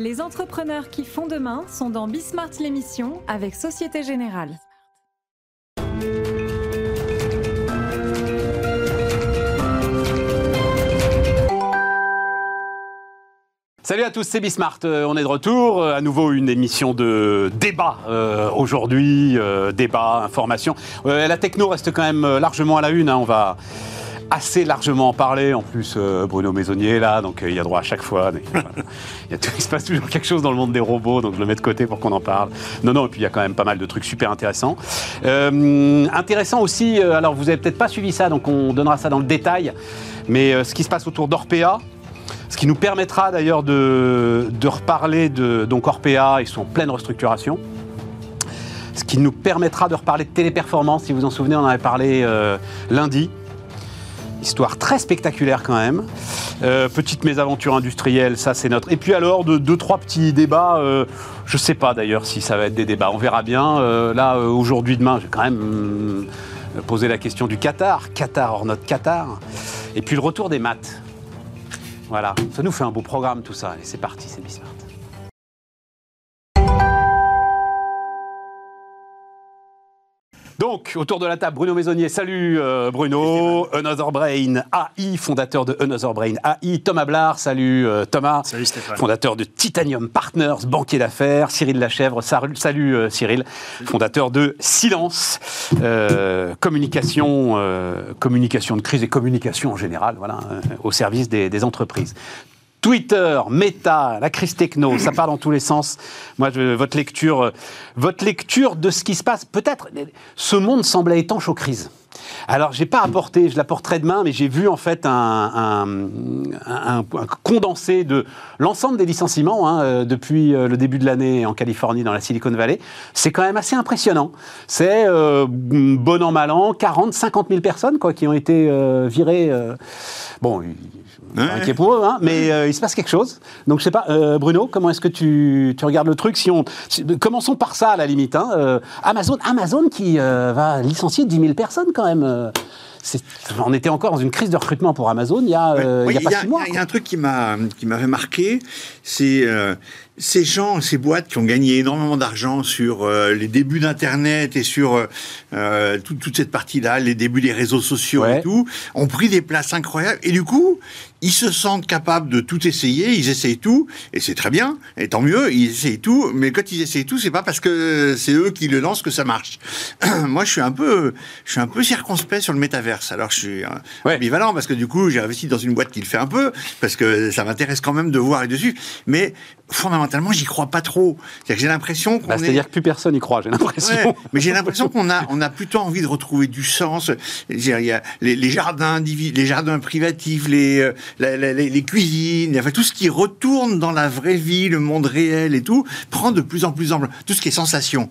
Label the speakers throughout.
Speaker 1: Les entrepreneurs qui font demain sont dans Bismart l'émission avec Société Générale.
Speaker 2: Salut à tous, c'est Bismart. Euh, on est de retour. Euh, à nouveau une émission de débat euh, aujourd'hui. débat, information. la techno reste quand même largement à la une. hein. On va assez largement en parler. En plus, Bruno Maisonnier est là, donc il y a droit à chaque fois. Voilà. il, y a tout- il se passe toujours quelque chose dans le monde des robots, donc je le mets de côté pour qu'on en parle. Non, non, et puis il y a quand même pas mal de trucs super intéressants. Euh, intéressant aussi, euh, alors vous avez peut-être pas suivi ça, donc on donnera ça dans le détail, mais euh, ce qui se passe autour d'Orpea. Ce qui nous permettra d'ailleurs de, de reparler de donc Orpea, ils sont en pleine restructuration. Ce qui nous permettra de reparler de téléperformance, si vous en souvenez, on en avait parlé euh, lundi. Histoire très spectaculaire quand même. Euh, petite mésaventure industrielle, ça c'est notre. Et puis alors, de deux, trois petits débats. euh, je sais pas d'ailleurs si ça va être des débats, on verra bien. Euh, là, euh, aujourd'hui, demain, je vais quand même poser la question du Qatar. Qatar hors notre Qatar. Et puis le retour des maths. Voilà, ça nous fait un beau programme tout ça. Et c'est parti, c'est Bismart. Donc, autour de la table, Bruno Maisonnier. Salut euh, Bruno. Another Brain AI, fondateur de Another Brain AI. Thomas Blard. Salut euh, Thomas.
Speaker 3: Salut Stéphane.
Speaker 2: Fondateur de Titanium Partners, banquier d'affaires. Cyril Lachèvre. Salut, salut, euh, Cyril. Fondateur de Silence. communication, communication de crise et communication en général, voilà, au service des, des entreprises. Twitter, Meta, la crise techno, ça part dans tous les sens. Moi, je- votre lecture, euh, votre lecture de ce qui se passe, peut-être, ce monde semblait étanche aux crises. Alors, j'ai pas apporté, je l'apporterai demain, mais j'ai vu en fait un, un- un- un condensé de l'ensemble des licenciements hein, euh, depuis euh, le début de l'année en Californie, dans la Silicon Valley. C'est quand même assez impressionnant. C'est euh, bon an, mal an, 40, 50 000 personnes quoi, qui ont été euh, virées. euh, bon, je suis inquiet pour eux, hein, mais euh, il se passe quelque chose. Donc, je sais pas, euh, Bruno, comment est-ce que tu, tu regardes le truc si on, si- Commençons par ça, à la limite. hein, euh, Amazon, Amazon qui va licencier 10 000 personnes quand même. on était encore dans une crise de recrutement pour Amazon il y a,
Speaker 4: Oui,
Speaker 2: il y a pas six mois.
Speaker 4: il y a un truc qui m'a qui m'avait marqué, c'est ces gens, ces boîtes qui ont gagné énormément d'argent sur euh, les débuts d'Internet et sur euh, euh, tout- toute cette partie-là, les débuts des réseaux sociaux
Speaker 2: Ouais.
Speaker 4: et tout, ont pris des places incroyables. Et du coup, ils se sentent capables de tout essayer, ils essayent tout, et c'est très bien, et tant mieux, ils essayent tout. Mais quand ils essayent tout, c'est pas parce que c'est eux qui le lancent que ça marche. Moi, je suis un peu, je suis un peu circonspect sur le métaverse. Alors, je suis
Speaker 2: Ouais.
Speaker 4: ambivalent parce que du coup, j'ai investi dans une boîte qui le fait un peu parce que ça m'intéresse quand même de voir et dessus. Mais fondamentalement, j'y crois pas trop. C'est-à-dire que j'ai l'impression qu'on
Speaker 2: Bah,
Speaker 4: est
Speaker 2: C'est-à-dire que plus personne y croit, j'ai l'impression.
Speaker 4: Ouais, mais j'ai l'impression qu'on a, on a plutôt envie de retrouver du sens. Il y a les, les jardins, les jardins privatifs, les, euh, les, cuisines, enfin tout ce qui retourne dans la vraie vie, le monde réel et tout, prend de plus en plus ample. Tout ce qui est sensation.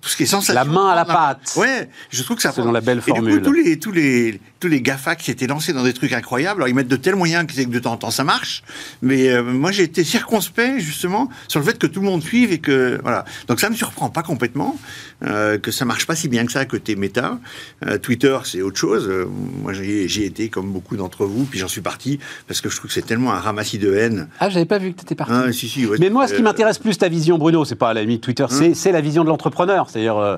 Speaker 4: Tout ce qui est sensation.
Speaker 2: La main à la pâte.
Speaker 4: Ouais, je trouve que ça.
Speaker 2: Selon la belle
Speaker 4: Et du coup,
Speaker 2: formule.
Speaker 4: tous les, tous les, tous les GAFA qui s'étaient lancés dans des trucs incroyables, alors ils mettent de tels moyens que, de temps en temps ça marche. Mais euh, moi j'ai été circonspect justement sur le fait que tout le monde suive et que voilà. Donc ça me surprend pas complètement euh, que ça marche pas si bien que ça côté Meta. Euh, Twitter c'est autre chose. Euh, moi j'ai j'ai été comme beaucoup d'entre vous, puis j'en suis parti parce que je trouve que c'est tellement un ramassis de haine.
Speaker 2: Ah, j'avais pas vu que tu étais parti.
Speaker 4: Ah, si, si, ouais.
Speaker 2: Mais moi, ce qui m'intéresse plus, ta vision, Bruno, c'est pas à la limite Twitter,
Speaker 4: Hein
Speaker 2: c'est la vision de l'entrepreneur. C'est-à-dire, euh,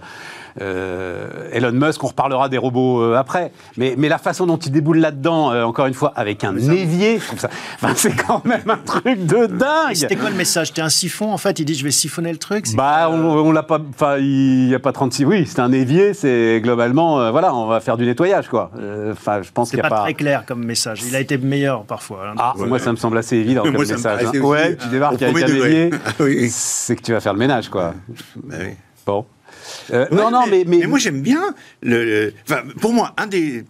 Speaker 2: euh, Elon Musk, on reparlera des robots euh, après, mais, mais la façon dont il déboule là-dedans, euh, encore une fois, avec un évier, je trouve ça, enfin, c'est quand même un truc de dingue.
Speaker 3: C'était quoi le message? C'était un siphon en fait? Il dit je vais siphonner le truc
Speaker 2: Bah, on, on l'a pas. Enfin, il n'y a pas 36. Oui, c'est un évier. C'est globalement, euh, voilà, on va faire du nettoyage, quoi. Euh, Enfin, je pense qu'il n'y
Speaker 3: pas,
Speaker 2: a pas.
Speaker 3: très clair comme message. Il a été meilleur parfois. hein.
Speaker 2: Ah,
Speaker 4: Ouais.
Speaker 2: moi, ça me semble assez évident comme
Speaker 4: Moi,
Speaker 2: message. hein. Ouais, tu débarques avec un évier,
Speaker 4: oui.
Speaker 2: c'est que tu vas faire le ménage, quoi.
Speaker 4: bah oui.
Speaker 2: Bon. Euh,
Speaker 4: Ouais,
Speaker 2: non, non, mais, mais,
Speaker 4: moi j'aime bien le, le- enfin, pour moi un des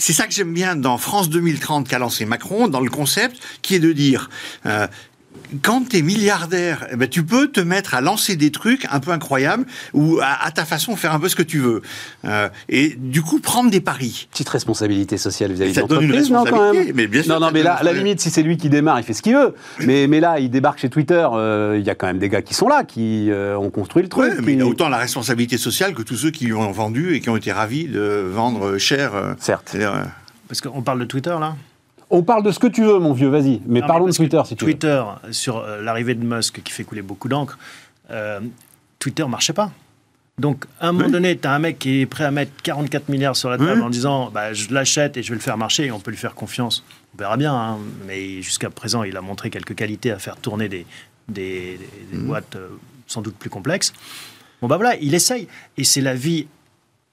Speaker 4: c'est ça que j'aime bien dans France 2030 qu'a lancé Macron dans le concept qui est de dire euh, quand tu es milliardaire, eh ben, tu peux te mettre à lancer des trucs un peu incroyables ou à, à ta façon faire un peu ce que tu veux. Euh, et du coup, prendre des paris.
Speaker 2: petite responsabilité sociale vis-à-vis de l'entreprise, non, quand même
Speaker 4: mais bien sûr,
Speaker 2: Non, non, mais là, à la limite, si c'est lui qui démarre, il fait ce qu'il veut. Mais, mais là, il débarque chez Twitter, euh, il y a quand même des gars qui sont là, qui euh, ont construit le truc.
Speaker 4: Ouais, mais il a autant la responsabilité sociale que tous ceux qui lui ont vendu et qui ont été ravis de vendre cher. euh,
Speaker 2: Certes.
Speaker 4: euh,
Speaker 3: Parce qu'on parle de Twitter là
Speaker 2: On parle de ce que tu veux, mon vieux, vas-y. Mais
Speaker 3: Non,
Speaker 2: parlons de Twitter, si tu veux.
Speaker 3: Twitter, sur euh, l'arrivée de Musk qui fait couler beaucoup d'encre, euh, Twitter marchait pas. Donc, à un moment
Speaker 4: Oui.
Speaker 3: donné, tu as un mec qui est prêt à mettre 44 milliards sur la table
Speaker 4: Oui.
Speaker 3: en disant bah, je l'achète et je vais le faire marcher et on peut lui faire confiance. On verra bien. hein. Mais jusqu'à présent, il a montré quelques qualités à faire tourner des, des, des- des boîtes euh, sans doute plus complexes. Bon, bah voilà, il essaye. Et c'est la vie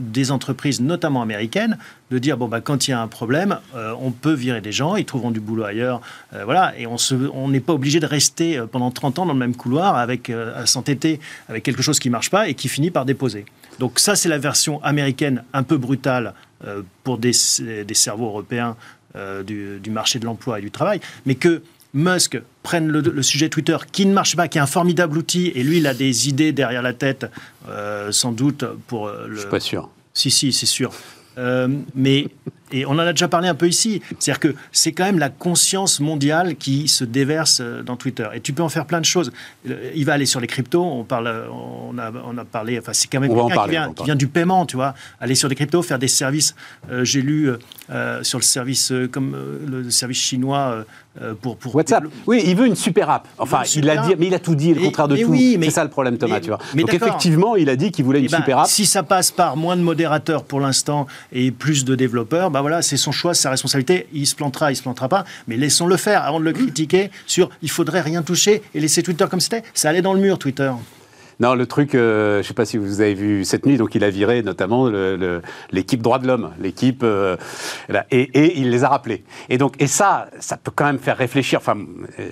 Speaker 3: des entreprises, notamment américaines, de dire bon bah quand il y a un problème, euh, on peut virer des gens, ils trouveront du boulot ailleurs, euh, voilà, et on se, on n'est pas obligé de rester euh, pendant 30 ans dans le même couloir avec à s'entêter avec quelque chose qui marche pas et qui finit par déposer. Donc ça c'est la version américaine un peu brutale pour des, des cerveaux européens du marché de l'emploi et du travail, mais que Musk prenne le, le sujet Twitter qui ne marche pas, qui est un formidable outil, et lui il a des idées derrière la tête, euh, sans doute pour euh, le,
Speaker 2: Je suis pas sûr.
Speaker 3: si, si, c'est sûr. Euh, mais, et on en a déjà parlé un peu ici, c'est-à-dire que c'est quand même la conscience mondiale qui se déverse dans Twitter. Et tu peux en faire plein de choses. Il va aller sur les cryptos, on, parle, on, a, on a parlé, enfin c'est quand même quelqu'un qui, vient,
Speaker 2: en
Speaker 3: qui vient du paiement, tu vois. Aller sur les cryptos, faire des services. Euh, J'ai lu euh, sur le service, comme le service chinois pour, pour
Speaker 2: WhatsApp. Oui, il veut une super app. Enfin,
Speaker 3: Il
Speaker 2: il a dit, mais il a tout dit, le contraire de tout.
Speaker 3: oui,
Speaker 2: c'est ça le problème, Thomas,
Speaker 3: mais-
Speaker 2: tu vois.
Speaker 3: mais
Speaker 2: Donc effectivement, il a dit qu'il voulait une
Speaker 3: Eh ben,
Speaker 2: super app.
Speaker 3: Si ça passe par moins de modérateurs pour l'instant et plus de développeurs, bah voilà, c'est son choix, c'est sa responsabilité. Il se plantera, il se plantera pas, mais laissons-le faire avant de le critiquer sur il faudrait rien toucher et laisser Twitter comme c'était. Ça allait dans le mur, Twitter.
Speaker 2: Non, le truc, euh, je ne sais pas si vous avez vu cette nuit, donc il a viré notamment l'équipe droit de l'homme, l'équipe, euh, et il les a rappelés. Et donc, et ça, ça peut quand même faire réfléchir. Enfin, euh,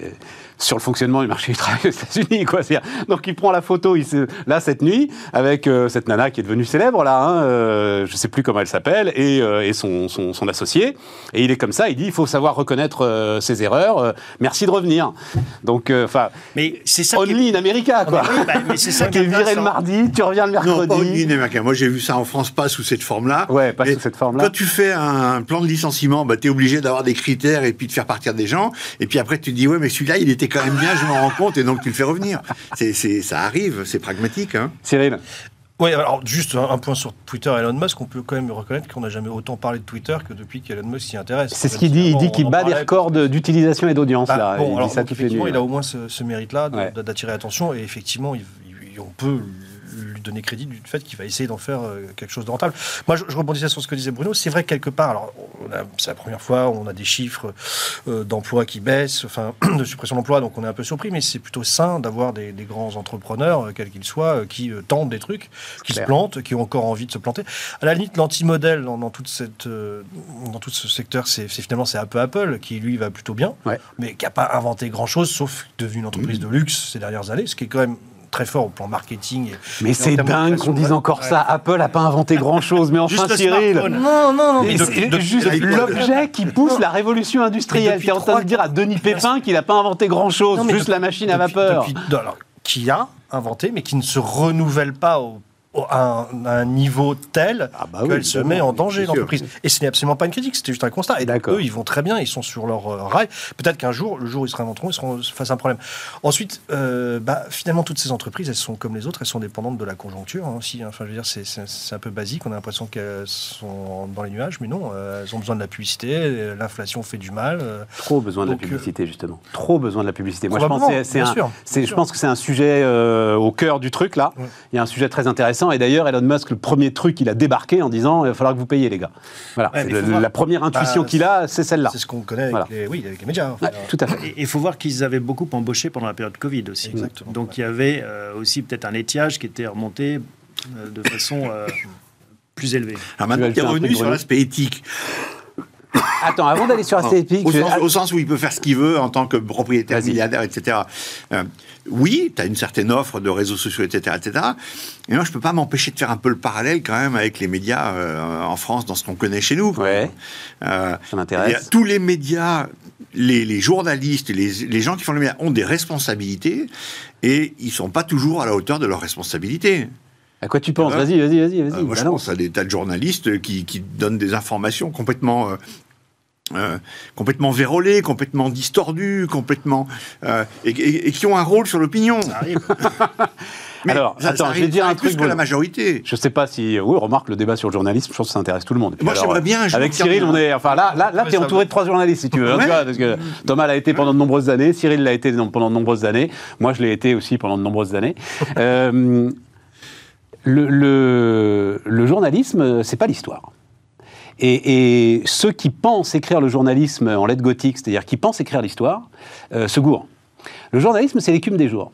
Speaker 2: sur le fonctionnement du marché du travail aux États-Unis, quoi. C'est-à-dire, Donc, il prend la photo, il se- là cette nuit, avec euh, cette nana qui est devenue célèbre là, hein, euh, je sais plus comment elle s'appelle, et, euh, et son, son, son associé, et il est comme ça, il dit, il faut savoir reconnaître ses erreurs. merci de revenir. Donc, enfin,
Speaker 3: Mais c'est ça. qui est-
Speaker 2: only in America, quoi.
Speaker 3: Oui, bah, mais c'est ça qui est
Speaker 2: viré le mardi, tu reviens le
Speaker 4: Non, pas
Speaker 2: mercredi.
Speaker 4: Olivier Américain. Moi, j'ai vu ça en France, pas sous cette forme-là.
Speaker 2: Ouais, pas
Speaker 4: Mais
Speaker 2: sous cette forme-là.
Speaker 4: Quand tu fais un plan de licenciement, bah, tu es obligé d'avoir des critères et puis de faire partir des gens. Et puis après, tu te dis, ouais, mais celui-là, il était quand même bien, je m'en rends compte, et donc tu le fais revenir. C'est, c'est, ça arrive, c'est pragmatique. Hein.
Speaker 2: Cyril,
Speaker 5: Oui, alors juste un, un point sur Twitter et Elon Musk, on peut quand même reconnaître qu'on n'a jamais autant parlé de Twitter que depuis qu'Elon Musk s'y intéresse.
Speaker 2: c'est ce qu'il dit. Il dit qu'il bat des records d'utilisation et d'audience.
Speaker 5: Bah,
Speaker 2: là.
Speaker 5: bon,
Speaker 2: il
Speaker 5: alors,
Speaker 2: dit ça
Speaker 5: donc,
Speaker 2: toutes les nuits.
Speaker 5: effectivement, il a au moins ce, ce mérite-là de-
Speaker 2: Ouais.
Speaker 5: de- d'attirer l'attention et effectivement, il- il- on peut lui donner crédit du fait qu'il va essayer d'en faire euh, quelque chose de rentable. Moi, je, je rebondissais sur ce que disait Bruno. C'est vrai que quelque part, alors c'est la première fois, on a des chiffres euh, d'emplois qui baissent, enfin de suppression d'emplois, donc on est un peu surpris, mais c'est plutôt sain d'avoir des, des grands entrepreneurs, euh, quels qu'ils soient, euh, qui tentent des trucs, qui
Speaker 2: Clair.
Speaker 5: se plantent, qui ont encore envie de se planter. À la limite, l'anti-modèle dans, dans toute cette, dans tout ce secteur, c'est finalement c'est un peu Apple qui lui va plutôt bien,
Speaker 2: Ouais.
Speaker 5: mais qui n'a pas inventé grand-chose, sauf devenu une entreprise de luxe ces dernières années, ce qui est quand même très fort au plan marketing. et-
Speaker 2: Mais c'est dingue qu'on dise encore
Speaker 5: Ouais.
Speaker 2: ça. Apple n'a pas inventé grand-chose. Mais enfin, Cyril.
Speaker 5: Non, non, non.
Speaker 2: L'objet qui pousse
Speaker 5: Non.
Speaker 2: la révolution industrielle. Tu es en train de dire à Denis Pépin qu'il n'a pas inventé grand-chose, juste
Speaker 5: depuis-
Speaker 2: la machine à vapeur.
Speaker 5: depuis- non, alors, qui a inventé, mais qui ne se renouvelle pas au, au- à, un, à un niveau tel
Speaker 2: Ah bah oui,
Speaker 5: qu'elle se met en danger, l'entreprise. Et ce n'est absolument pas une critique, c'était juste un constat. Et donc, eux, ils vont très bien, ils sont sur leur euh, rail. Peut-être qu'un jour, le jour où ils se réinventeront, ils seront face à un problème. Ensuite, euh, bah, finalement, toutes ces entreprises, elles sont comme les autres, elles sont dépendantes de la conjoncture hein, aussi. hein. Enfin, je veux dire, c'est- un peu basique. On a l'impression qu'elles sont dans les nuages, mais non, euh, elles ont besoin de la publicité. L'inflation fait du mal.
Speaker 2: Trop besoin de la publicité, justement. Trop besoin de la publicité. Moi, je pense,
Speaker 5: Probablement,
Speaker 2: que c'est
Speaker 5: bien
Speaker 2: un-
Speaker 5: sûr,
Speaker 2: je pense que c'est un sujet au cœur du truc, là.
Speaker 5: Ouais.
Speaker 2: Il y a un sujet très intéressant. Et d'ailleurs, Elon Musk, le premier truc qu'il a débarqué en disant il va falloir que vous payiez, les gars. Voilà.
Speaker 3: Ouais,
Speaker 2: le-
Speaker 3: voir.
Speaker 2: la première intuition
Speaker 5: Bah,
Speaker 2: qu'il a, c'est celle-là.
Speaker 5: C'est ce qu'on connaît avec,
Speaker 2: Voilà.
Speaker 5: les, oui, avec les médias. Enfin,
Speaker 2: Ouais, tout à fait.
Speaker 3: Et il faut voir qu'ils avaient beaucoup embauché pendant la période Covid aussi.
Speaker 5: Exactement.
Speaker 3: Donc il y avait euh, aussi peut-être un étiage qui était remonté euh, de façon euh, plus élevée.
Speaker 4: Alors maintenant,
Speaker 2: Tu
Speaker 4: tu es
Speaker 2: vas le faire un
Speaker 4: revenu sur l'aspect éthique.
Speaker 2: Attends, avant d'aller sur ASTP,
Speaker 4: au,
Speaker 2: je-
Speaker 4: sens, au sens où il peut faire ce qu'il veut en tant que propriétaire milliardaire, etc. Euh, oui, tu as une certaine offre de réseaux sociaux, etc. etc. Et moi, je peux pas m'empêcher de faire un peu le parallèle quand même avec les médias euh, en France, dans ce qu'on connaît chez nous.
Speaker 2: Ouais.
Speaker 4: Euh,
Speaker 2: ça m'intéresse.
Speaker 4: tous les médias, les, les journalistes, les, les gens qui font les médias ont des responsabilités et ils sont pas toujours à la hauteur de leurs responsabilités.
Speaker 2: À quoi tu penses
Speaker 4: Ouais.
Speaker 2: Vas-y, vas-y, vas-y,
Speaker 4: Euh,
Speaker 2: vas-y.
Speaker 4: moi, je pense à des tas de journalistes qui, qui donnent des informations complètement euh, euh, complètement vérolés, complètement distordus, complètement euh, et, et- et qui ont un rôle sur l'opinion.
Speaker 3: Ça arrive.
Speaker 2: Alors,
Speaker 4: ça-
Speaker 2: attends,
Speaker 4: ça
Speaker 2: je vais dire un
Speaker 4: arrive plus
Speaker 2: truc,
Speaker 4: que la majorité.
Speaker 2: Je sais pas si. Oui, remarque le débat sur le journalisme, je pense que ça intéresse tout le monde. Puis
Speaker 4: Moi, j'aimerais bien
Speaker 2: Avec Cyril, on est. Enfin, là, là, là t'es entouré
Speaker 5: va.
Speaker 2: de trois journalistes, si tu veux. hein,
Speaker 4: Ouais.
Speaker 2: tu vois, parce que Thomas l'a été pendant de nombreuses années, Cyril l'a été pendant de nombreuses années, moi, je l'ai été aussi pendant de nombreuses années. Euh, le, le, le journalisme, c'est pas l'histoire. Et, et ceux qui pensent écrire le journalisme en lettres gothiques, c'est-à-dire qui pensent écrire l'histoire, euh, se gourrent. Le journalisme, c'est l'écume des jours.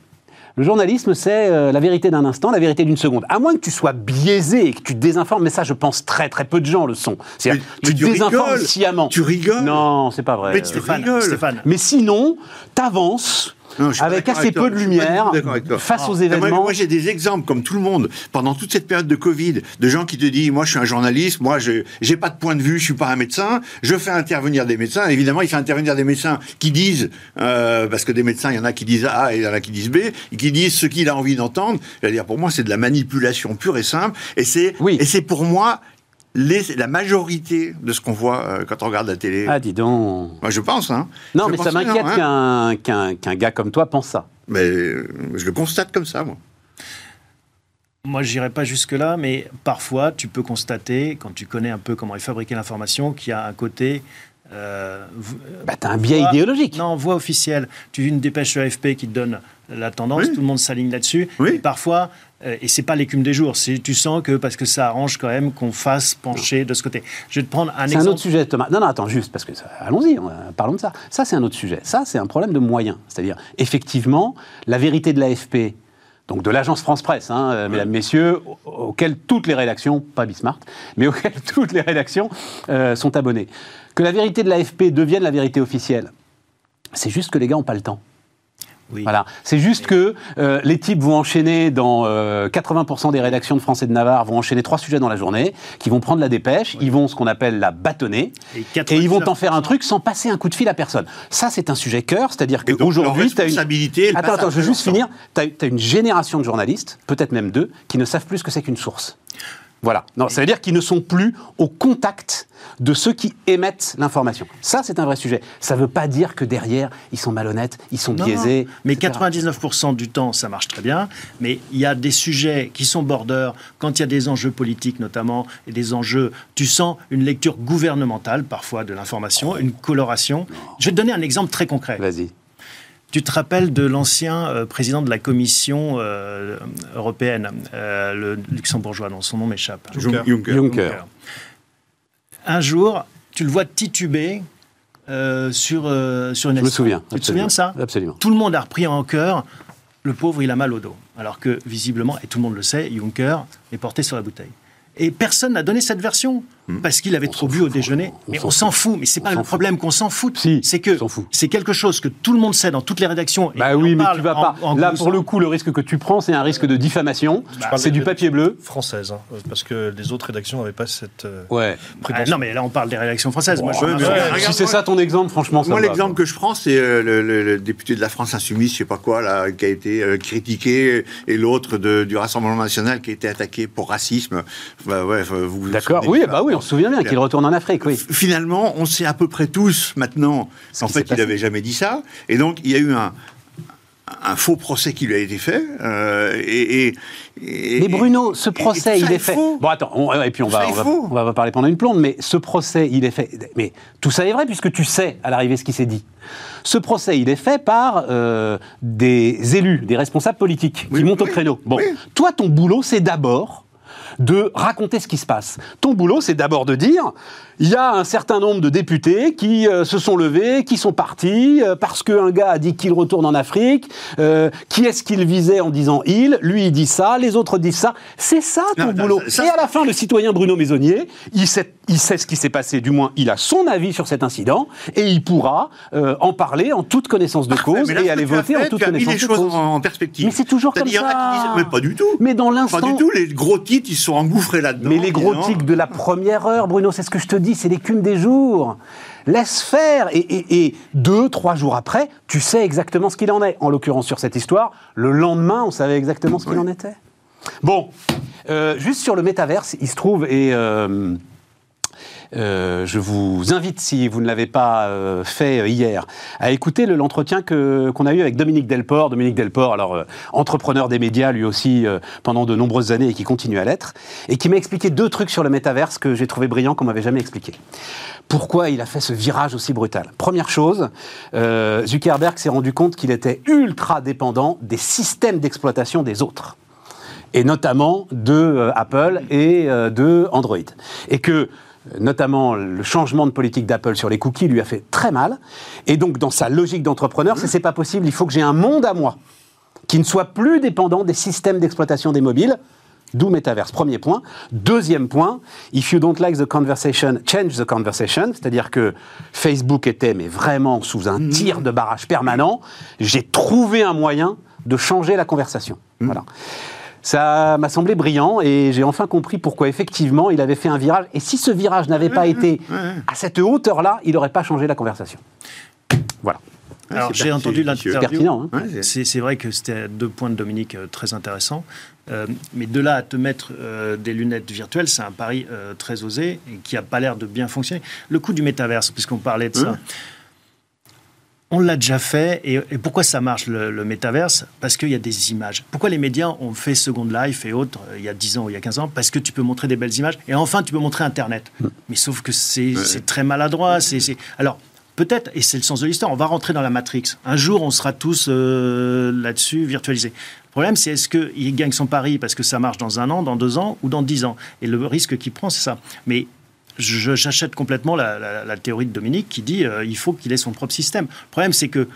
Speaker 2: Le journalisme, c'est euh, la vérité d'un instant, la vérité d'une seconde. À moins que tu sois biaisé et que tu désinformes, mais ça, je pense très très peu de gens le sont.
Speaker 4: Mais-
Speaker 2: tu
Speaker 4: tu
Speaker 2: désinformes sciemment.
Speaker 4: Tu rigoles.
Speaker 2: Non, c'est pas vrai.
Speaker 4: Mais
Speaker 2: Euh,
Speaker 4: tu
Speaker 3: Stéphane,
Speaker 4: rigoles.
Speaker 3: Stéphane.
Speaker 2: Mais sinon, t'avances
Speaker 4: Non,
Speaker 2: avec assez peu de lumière face aux
Speaker 4: Et Moi,
Speaker 2: événements.
Speaker 4: moi, j'ai des exemples, comme tout le monde, pendant toute cette période de Covid, de gens qui te disent, moi je suis un journaliste, moi je j'ai pas de point de vue, je suis pas un médecin, je fais intervenir des médecins. Évidemment, il fait intervenir des médecins qui disent, euh, parce que des médecins, il y en a qui disent A et il y en a qui disent B, et qui disent ce qu'il a envie d'entendre. J'allais dire, pour moi, c'est de la manipulation pure et simple, et c'est
Speaker 2: Oui.
Speaker 4: et c'est pour moi les, la majorité de ce qu'on voit euh, quand on regarde la télé.
Speaker 2: Ah, dis donc.
Speaker 4: Moi, je pense, hein.
Speaker 2: Non,
Speaker 4: Je
Speaker 2: mais ça m'inquiète
Speaker 4: hein.
Speaker 2: qu'un qu'un qu'un gars comme toi pense ça.
Speaker 4: Mais euh, je le constate comme ça, moi.
Speaker 3: Moi, je n'irai pas jusque-là, mais parfois, tu peux constater, quand tu connais un peu comment est fabriquée l'information, qu'il y a un côté. euh,
Speaker 2: Bah, t'as un biais idéologique.
Speaker 3: Non, voix officielle. Tu vis une dépêche de AFP qui te donne la tendance,
Speaker 4: Oui.
Speaker 3: tout le monde s'aligne là-dessus.
Speaker 4: Oui.
Speaker 3: Et parfois, et c'est pas l'écume des jours, tu sens que parce que ça arrange quand même qu'on fasse pencher de ce côté. Je vais te prendre un
Speaker 2: C'est un
Speaker 3: exemple.
Speaker 2: autre sujet, Thomas. Non, non, attends, juste, parce que allons-y, on va- parlons de ça. Ça, c'est un autre sujet. Ça, c'est un problème de moyens. C'est-à-dire, effectivement, la vérité de l'AFP, donc de l'agence France-Presse, hein, euh, mesdames, messieurs, au- auquel toutes les rédactions, pas Bismart, mais auquel toutes les rédactions euh, sont abonnées. Que la vérité de l'AFP devienne la vérité officielle, c'est juste que les gars n'ont pas le temps.
Speaker 3: Oui.
Speaker 2: Voilà. C'est juste que euh, les types vont enchaîner dans euh, 80% des rédactions de France et de Navarre vont enchaîner trois sujets dans la journée, qui vont prendre la dépêche, ils vont ce qu'on appelle la bâtonner,
Speaker 3: Et
Speaker 2: et, ils vont t'en faire un
Speaker 3: 99%.
Speaker 2: truc sans passer un coup de fil à personne. Ça, c'est un sujet cœur, c'est-à-dire qu'aujourd'hui, tu as une... Attends, attends, je vais
Speaker 4: après
Speaker 2: juste finir. Tu as, une génération de journalistes, peut-être même deux, qui ne savent plus ce que c'est qu'une source. Voilà. Non, ça veut dire qu'ils ne sont plus au contact de ceux qui émettent l'information. Ça, c'est un vrai sujet. Ça ne veut pas dire que derrière, ils sont malhonnêtes, ils sont
Speaker 3: Non,
Speaker 2: biaisés.
Speaker 3: non. Mais
Speaker 2: etc.
Speaker 3: 99% du temps, ça marche très bien. Mais il y a des sujets qui sont border, quand il y a des enjeux politiques notamment, et des enjeux, tu sens une lecture gouvernementale parfois de l'information, une coloration. Je vais te donner un exemple très concret.
Speaker 2: Vas-y.
Speaker 3: Tu te rappelles de l'ancien euh, président de la Commission euh, européenne, euh, le luxembourgeois, dont son nom m'échappe.
Speaker 5: Juncker.
Speaker 4: Juncker.
Speaker 2: Juncker.
Speaker 3: Un jour, tu le vois tituber euh, sur, euh, sur une
Speaker 2: Je me souviens.
Speaker 3: Tu te souviens de ça
Speaker 2: Absolument.
Speaker 3: Tout le monde a repris en cœur. Le pauvre, il a mal au dos. Alors que, visiblement, et tout le monde le sait, Juncker est porté sur la bouteille. Et personne n'a donné cette version parce qu'il avait
Speaker 2: Hmm. On
Speaker 3: trop bu au déjeuner.
Speaker 2: On
Speaker 3: Mais
Speaker 2: s'en
Speaker 3: on s'en fout. Mais c'est pas le problème qu'on s'en fout.
Speaker 2: Si,
Speaker 3: c'est que c'est quelque chose que tout le monde sait dans toutes les rédactions. et
Speaker 2: Bah oui, mais tu vas pas.
Speaker 3: en
Speaker 2: Là, pour le coup, le risque que tu prends, c'est un risque de diffamation. C'est du papier bleu.
Speaker 5: Française, hein, parce que les autres rédactions n'avaient pas cette euh,
Speaker 2: Ouais.
Speaker 3: Ah,
Speaker 5: prétention.
Speaker 3: non, mais là, on parle des rédactions françaises. Moi, je
Speaker 4: Ouais, mais regarde,
Speaker 2: Si c'est ça ton exemple, franchement, ça
Speaker 4: Moi, l'exemple que je prends, c'est euh, le, le- le député de la France Insoumise, je sais pas quoi, là, qui a été euh, critiqué, et l'autre du Rassemblement National qui a été attaqué pour racisme. Bah, ouais, vous
Speaker 2: D'accord. Oui, bah oui, on se souvient bien qu'il retourne en Afrique, oui.
Speaker 4: Finalement, on sait à peu près tous maintenant qu'en fait, il n'avait jamais dit ça. Et donc, il y a eu un, un faux procès qui lui a été fait. euh, et, et- et-
Speaker 2: Mais Bruno, ce
Speaker 4: et
Speaker 2: procès, il est
Speaker 4: est
Speaker 2: fait.
Speaker 4: faux.
Speaker 2: Bon, attends, on- et puis on va, on va, on parler pendant une plombe, mais ce procès, il est fait. Mais tout ça est vrai puisque tu sais à l'arrivée ce qui s'est dit. Ce procès, il est fait par euh, des élus, des responsables politiques
Speaker 4: Oui,
Speaker 2: qui montent au créneau. Bon,
Speaker 4: oui.
Speaker 2: toi, ton boulot, c'est d'abord de raconter ce qui se passe. Ton boulot, c'est d'abord de dire il y a un certain nombre de députés qui euh, se sont levés, qui sont partis euh, parce qu'un gars a dit qu'il retourne en Afrique. euh, qui est-ce qu'il visait en disant il Lui, il dit ça, les autres disent ça. C'est ça ton
Speaker 4: Non,
Speaker 2: boulot.
Speaker 4: ça-
Speaker 2: Et à la fin, le citoyen Bruno Maisonnier, il sait, il sait ce qui s'est passé, du moins, il a son avis sur cet incident et il pourra euh, en parler en toute connaissance de cause
Speaker 4: là,
Speaker 2: et aller voter
Speaker 4: fait,
Speaker 2: en toute connaissance de cause.
Speaker 4: en, perspective.
Speaker 2: Mais c'est toujours comme
Speaker 4: C'est-à-dire, il y en a qui
Speaker 2: ça.
Speaker 4: disent, mais pas du tout.
Speaker 2: Mais dans
Speaker 4: Pas
Speaker 2: l'instant.
Speaker 4: du tout. Les gros titres, ils sont engouffrés là-dedans.
Speaker 2: Mais les gros tics de la première heure, Bruno, c'est ce que je te dis, c'est l'écume des jours. Laisse faire. Et, et- et deux, trois jours après, tu sais exactement ce qu'il en est. En l'occurrence, sur cette histoire, le lendemain, on savait exactement ce qu'il en était. Bon, euh, juste sur le métaverse, il se trouve, et. euh, euh, je vous invite, si vous ne l'avez pas euh, fait hier, à écouter le- l'entretien qu'on a eu avec Dominique Delport. Dominique Delport, alors euh, entrepreneur des médias, lui aussi, euh, pendant de nombreuses années et qui continue à l'être, et qui m'a expliqué deux trucs sur le métaverse que j'ai trouvé brillants, qu'on m'avait jamais expliqué. Pourquoi il a fait ce virage aussi brutal? Première chose, euh, Zuckerberg s'est rendu compte qu'il était ultra dépendant des systèmes d'exploitation des autres et notamment de euh, Apple et euh, de Android. Et que, euh, notamment, le changement de politique d'Apple sur les cookies lui a fait très mal. Et donc, dans sa logique d'entrepreneur, c'est c'est pas possible, il faut que j'ai un monde à moi qui ne soit plus dépendant des systèmes d'exploitation des mobiles. D'où Metaverse, premier point. Deuxième point, if you don't like the conversation, change the conversation. C'est-à-dire que Facebook était, mais vraiment sous un tir de barrage permanent. J'ai trouvé un moyen de changer la conversation. Voilà. Ça m'a semblé brillant et j'ai enfin compris pourquoi effectivement il avait fait un virage. Et si ce virage n'avait pas été à cette hauteur-là, il n'aurait pas changé la conversation. Voilà.
Speaker 3: Alors, j'ai entendu l'interview.
Speaker 2: Pertinent. hein.
Speaker 4: Ouais, c'est-
Speaker 3: vrai que c'était deux points de Dominique euh, très intéressants. Euh, mais de là à te mettre euh, des lunettes virtuelles, c'est un pari euh, très osé et qui n'a pas l'air de bien fonctionner. Le coup du métaverse, puisqu'on parlait de ça. On l'a déjà fait. Et, et pourquoi ça marche, le, le métaverse? Parce qu'il y a des images. Pourquoi les médias ont fait Second Life et autres euh, il y a 10 ans ou il y a 15 ans? Parce que tu peux montrer des belles images. Et enfin, tu peux montrer Internet. Mais sauf que c'est très maladroit. c'est c'est- Alors, peut-être, et c'est le sens de l'histoire, on va rentrer dans la Matrix. Un jour, on sera tous euh, là-dessus virtualisés. Le problème, c'est est-ce qu'il gagne son pari parce que ça marche dans un an, dans deux ans ou dans dix ans? Et le risque qu'il prend, c'est ça. Mais j'achète complètement la, la- la théorie de Dominique qui dit euh, il faut qu'il ait son propre système. Le problème, c'est que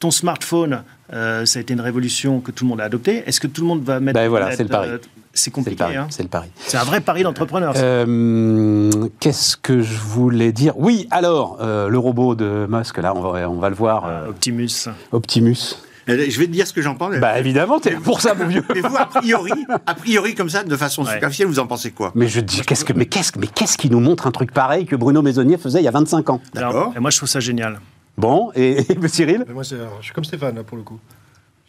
Speaker 3: ton smartphone, euh, ça a été une révolution que tout le monde a adoptée. Est-ce que tout le monde va mettre
Speaker 2: Ben voilà, c'est le pari.
Speaker 3: euh, c'est
Speaker 2: C'est le
Speaker 3: compliqué.
Speaker 2: pari.
Speaker 3: hein.
Speaker 2: C'est le pari.
Speaker 3: C'est un vrai pari d'entrepreneur.
Speaker 2: Euh, Qu'est-ce que je voulais dire? Oui, alors, le robot de Musk, là, on va, on va le voir,
Speaker 3: Optimus.
Speaker 2: Optimus.
Speaker 4: Je vais te dire ce que j'en pense.
Speaker 2: Bah évidemment, t'es pour ça, mon vieux.
Speaker 4: Mais vous, a priori, a priori, comme ça, de façon
Speaker 3: Ouais.
Speaker 4: superficielle, vous en pensez quoi?
Speaker 2: Mais je dis, qu'est-ce que, mais qu'est-ce, que- mais qu'est-ce qui nous montre un truc pareil que Bruno Maisonnier faisait il y a 25 ans?
Speaker 4: D'accord.
Speaker 3: et moi, je trouve ça génial.
Speaker 2: Bon, et, et Cyril?
Speaker 5: Mais moi, je suis comme Stéphane, là, pour le coup.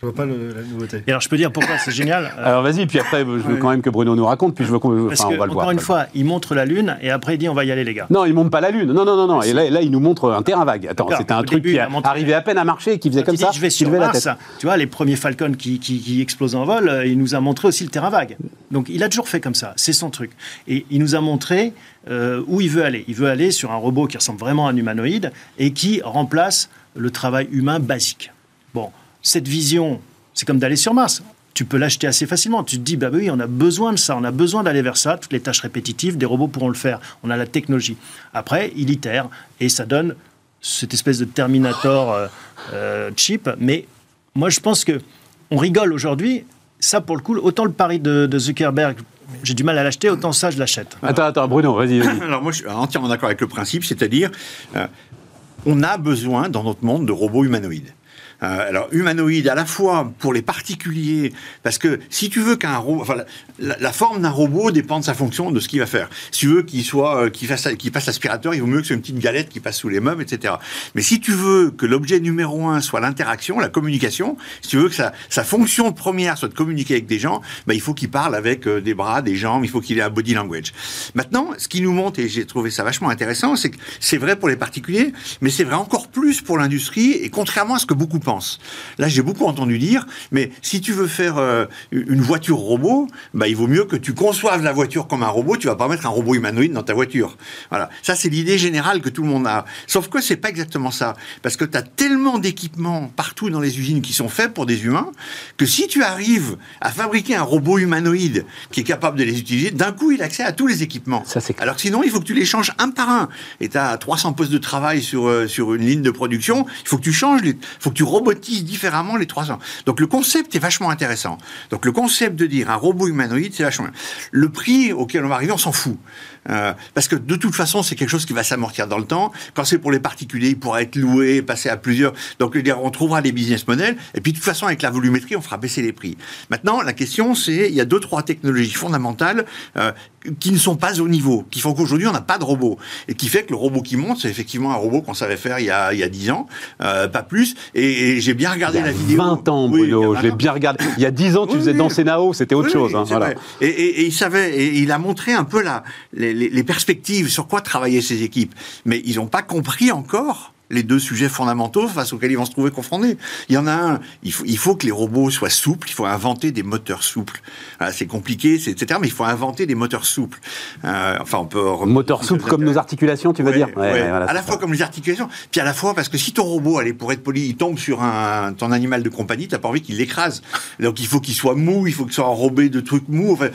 Speaker 5: Je vois pas le- la nouveauté.
Speaker 3: Et alors, je peux dire pourquoi c'est génial. Euh,
Speaker 2: Alors vas-y, puis après, je veux quand même que Bruno nous raconte, puis je veux qu'on, enfin, va le voir.
Speaker 3: encore une fois, il montre la Lune et après, il dit on va y aller, les gars.
Speaker 2: Non, il monte pas la lune. Non, non, non, non. Et là, là, il nous montre un terrain vague. Attends, c'était un truc
Speaker 3: début,
Speaker 2: qui
Speaker 3: a montré-
Speaker 2: arrivait à peine à marcher et qui faisait
Speaker 3: Quand
Speaker 2: comme
Speaker 3: il dit,
Speaker 2: ça.
Speaker 3: je vais
Speaker 2: il
Speaker 3: sur Mars,
Speaker 2: tête.
Speaker 3: tu vois, les premiers Falcon qui, qui, qui explosent en vol, euh, il nous a montré aussi le terrain vague. Donc il a toujours fait comme ça, c'est son truc. Et il nous a montré euh, où il veut aller. Il veut aller sur un robot qui ressemble vraiment à un humanoïde et qui remplace le travail humain basique. Bon, cette vision, c'est comme d'aller sur Mars. Tu peux l'acheter assez facilement. Tu te dis, bah oui, on a besoin de ça, on a besoin d'aller vers ça. Toutes les tâches répétitives, des robots pourront le faire. On a la technologie. Après, il itère et ça donne cette espèce de Terminator euh, euh, cheap. Mais moi, je pense que on rigole aujourd'hui. Ça, pour le coup, autant le pari de, de Zuckerberg, j'ai du mal à l'acheter, autant ça, je l'achète.
Speaker 2: Attends, attends, Bruno, vas-y, vas-y.
Speaker 4: Alors moi, je suis entièrement d'accord avec le principe, c'est-à-dire, euh, on a besoin dans notre monde de robots humanoïdes. Euh, alors, humanoïdes à la fois pour les particuliers, parce que si tu veux qu'un robot, enfin, la, la forme d'un robot dépend de sa fonction, de ce qu'il va faire. Si tu veux qu'il soit, euh, qu'il fasse, qu'il passe l'aspirateur, il vaut mieux que ce soit une petite galette qui passe sous les meubles, etc. Mais si tu veux que l'objet numéro un soit l'interaction, la communication, si tu veux que sa, sa fonction première soit de communiquer avec des gens, bah, il faut qu'il parle avec euh, des bras, des jambes, il faut qu'il ait un body language. Maintenant, ce qui nous montre, et j'ai trouvé ça vachement intéressant, c'est que c'est vrai pour les particuliers, mais c'est vrai encore plus pour l'industrie, et contrairement à ce que beaucoup Là, j'ai beaucoup entendu dire, mais si tu veux faire euh, une voiture robot, bah, il vaut mieux que tu conçoives la voiture comme un robot, tu vas pas mettre un robot humanoïde dans ta voiture. Voilà. Ça, c'est l'idée générale que tout le monde a. Sauf que c'est pas exactement ça. Parce que tu as tellement d'équipements partout dans les usines qui sont faits pour des humains, que si tu arrives à fabriquer un robot humanoïde qui est capable de les utiliser, d'un coup, il a accès à tous les équipements.
Speaker 2: Ça.
Speaker 4: Alors que sinon, il faut que tu les changes un par un. Et tu as 300 postes de travail sur, euh, sur une ligne de production. Il faut que tu changes, il faut que tu robotises différemment les 300. Donc le concept est vachement intéressant. Donc le concept de dire un robot humanoïde, c'est vachement. Le prix auquel on va arriver, on s'en fout. Euh, parce que de toute façon, c'est quelque chose qui va s'amortir dans le temps. Quand c'est pour les particuliers, il pourra être loué, passer à plusieurs. Donc, on trouvera des business models. Et puis, de toute façon, avec la volumétrie, on fera baisser les prix. Maintenant, la question, c'est, il y a deux, trois technologies fondamentales euh, qui ne sont pas au niveau, qui font qu'aujourd'hui, on n'a pas de robot. Et qui fait que le robot qui monte, c'est effectivement un robot qu'on savait faire il y a, il y a 10 ans, euh, pas plus. Et, et j'ai bien regardé la vidéo.
Speaker 2: 20 ans,
Speaker 4: Oui,
Speaker 2: Bruno,
Speaker 4: 20
Speaker 2: je l'ai
Speaker 4: ans.
Speaker 2: bien regardé. Il y a 10 ans, tu
Speaker 4: Oui,
Speaker 2: faisais
Speaker 4: oui.
Speaker 2: danser Nao, c'était autre
Speaker 4: Oui,
Speaker 2: chose.
Speaker 4: oui,
Speaker 2: hein, voilà.
Speaker 4: Et, et- et il savait, et il a montré un peu la, les, perspectives sur quoi travailler ces équipes. Mais ils n'ont pas compris encore les deux sujets fondamentaux face auxquels ils vont se trouver confrontés. Il y en a un, il faut, il faut que les robots soient souples, il faut inventer des moteurs souples. Voilà, c'est compliqué, etc., mais il faut inventer des moteurs souples. Euh, enfin, on peut...
Speaker 2: Moteur souple comme nos articulations, tu veux
Speaker 4: Ouais,
Speaker 2: dire
Speaker 4: ouais.
Speaker 2: Ouais, voilà,
Speaker 4: à la fois comme les articulations, puis à la fois parce que si ton robot, allez, pour être poli, il tombe sur un, ton animal de compagnie, t'as pas envie qu'il l'écrase. Donc il faut qu'il soit mou, il faut qu'il soit enrobé de trucs mous. Enfin,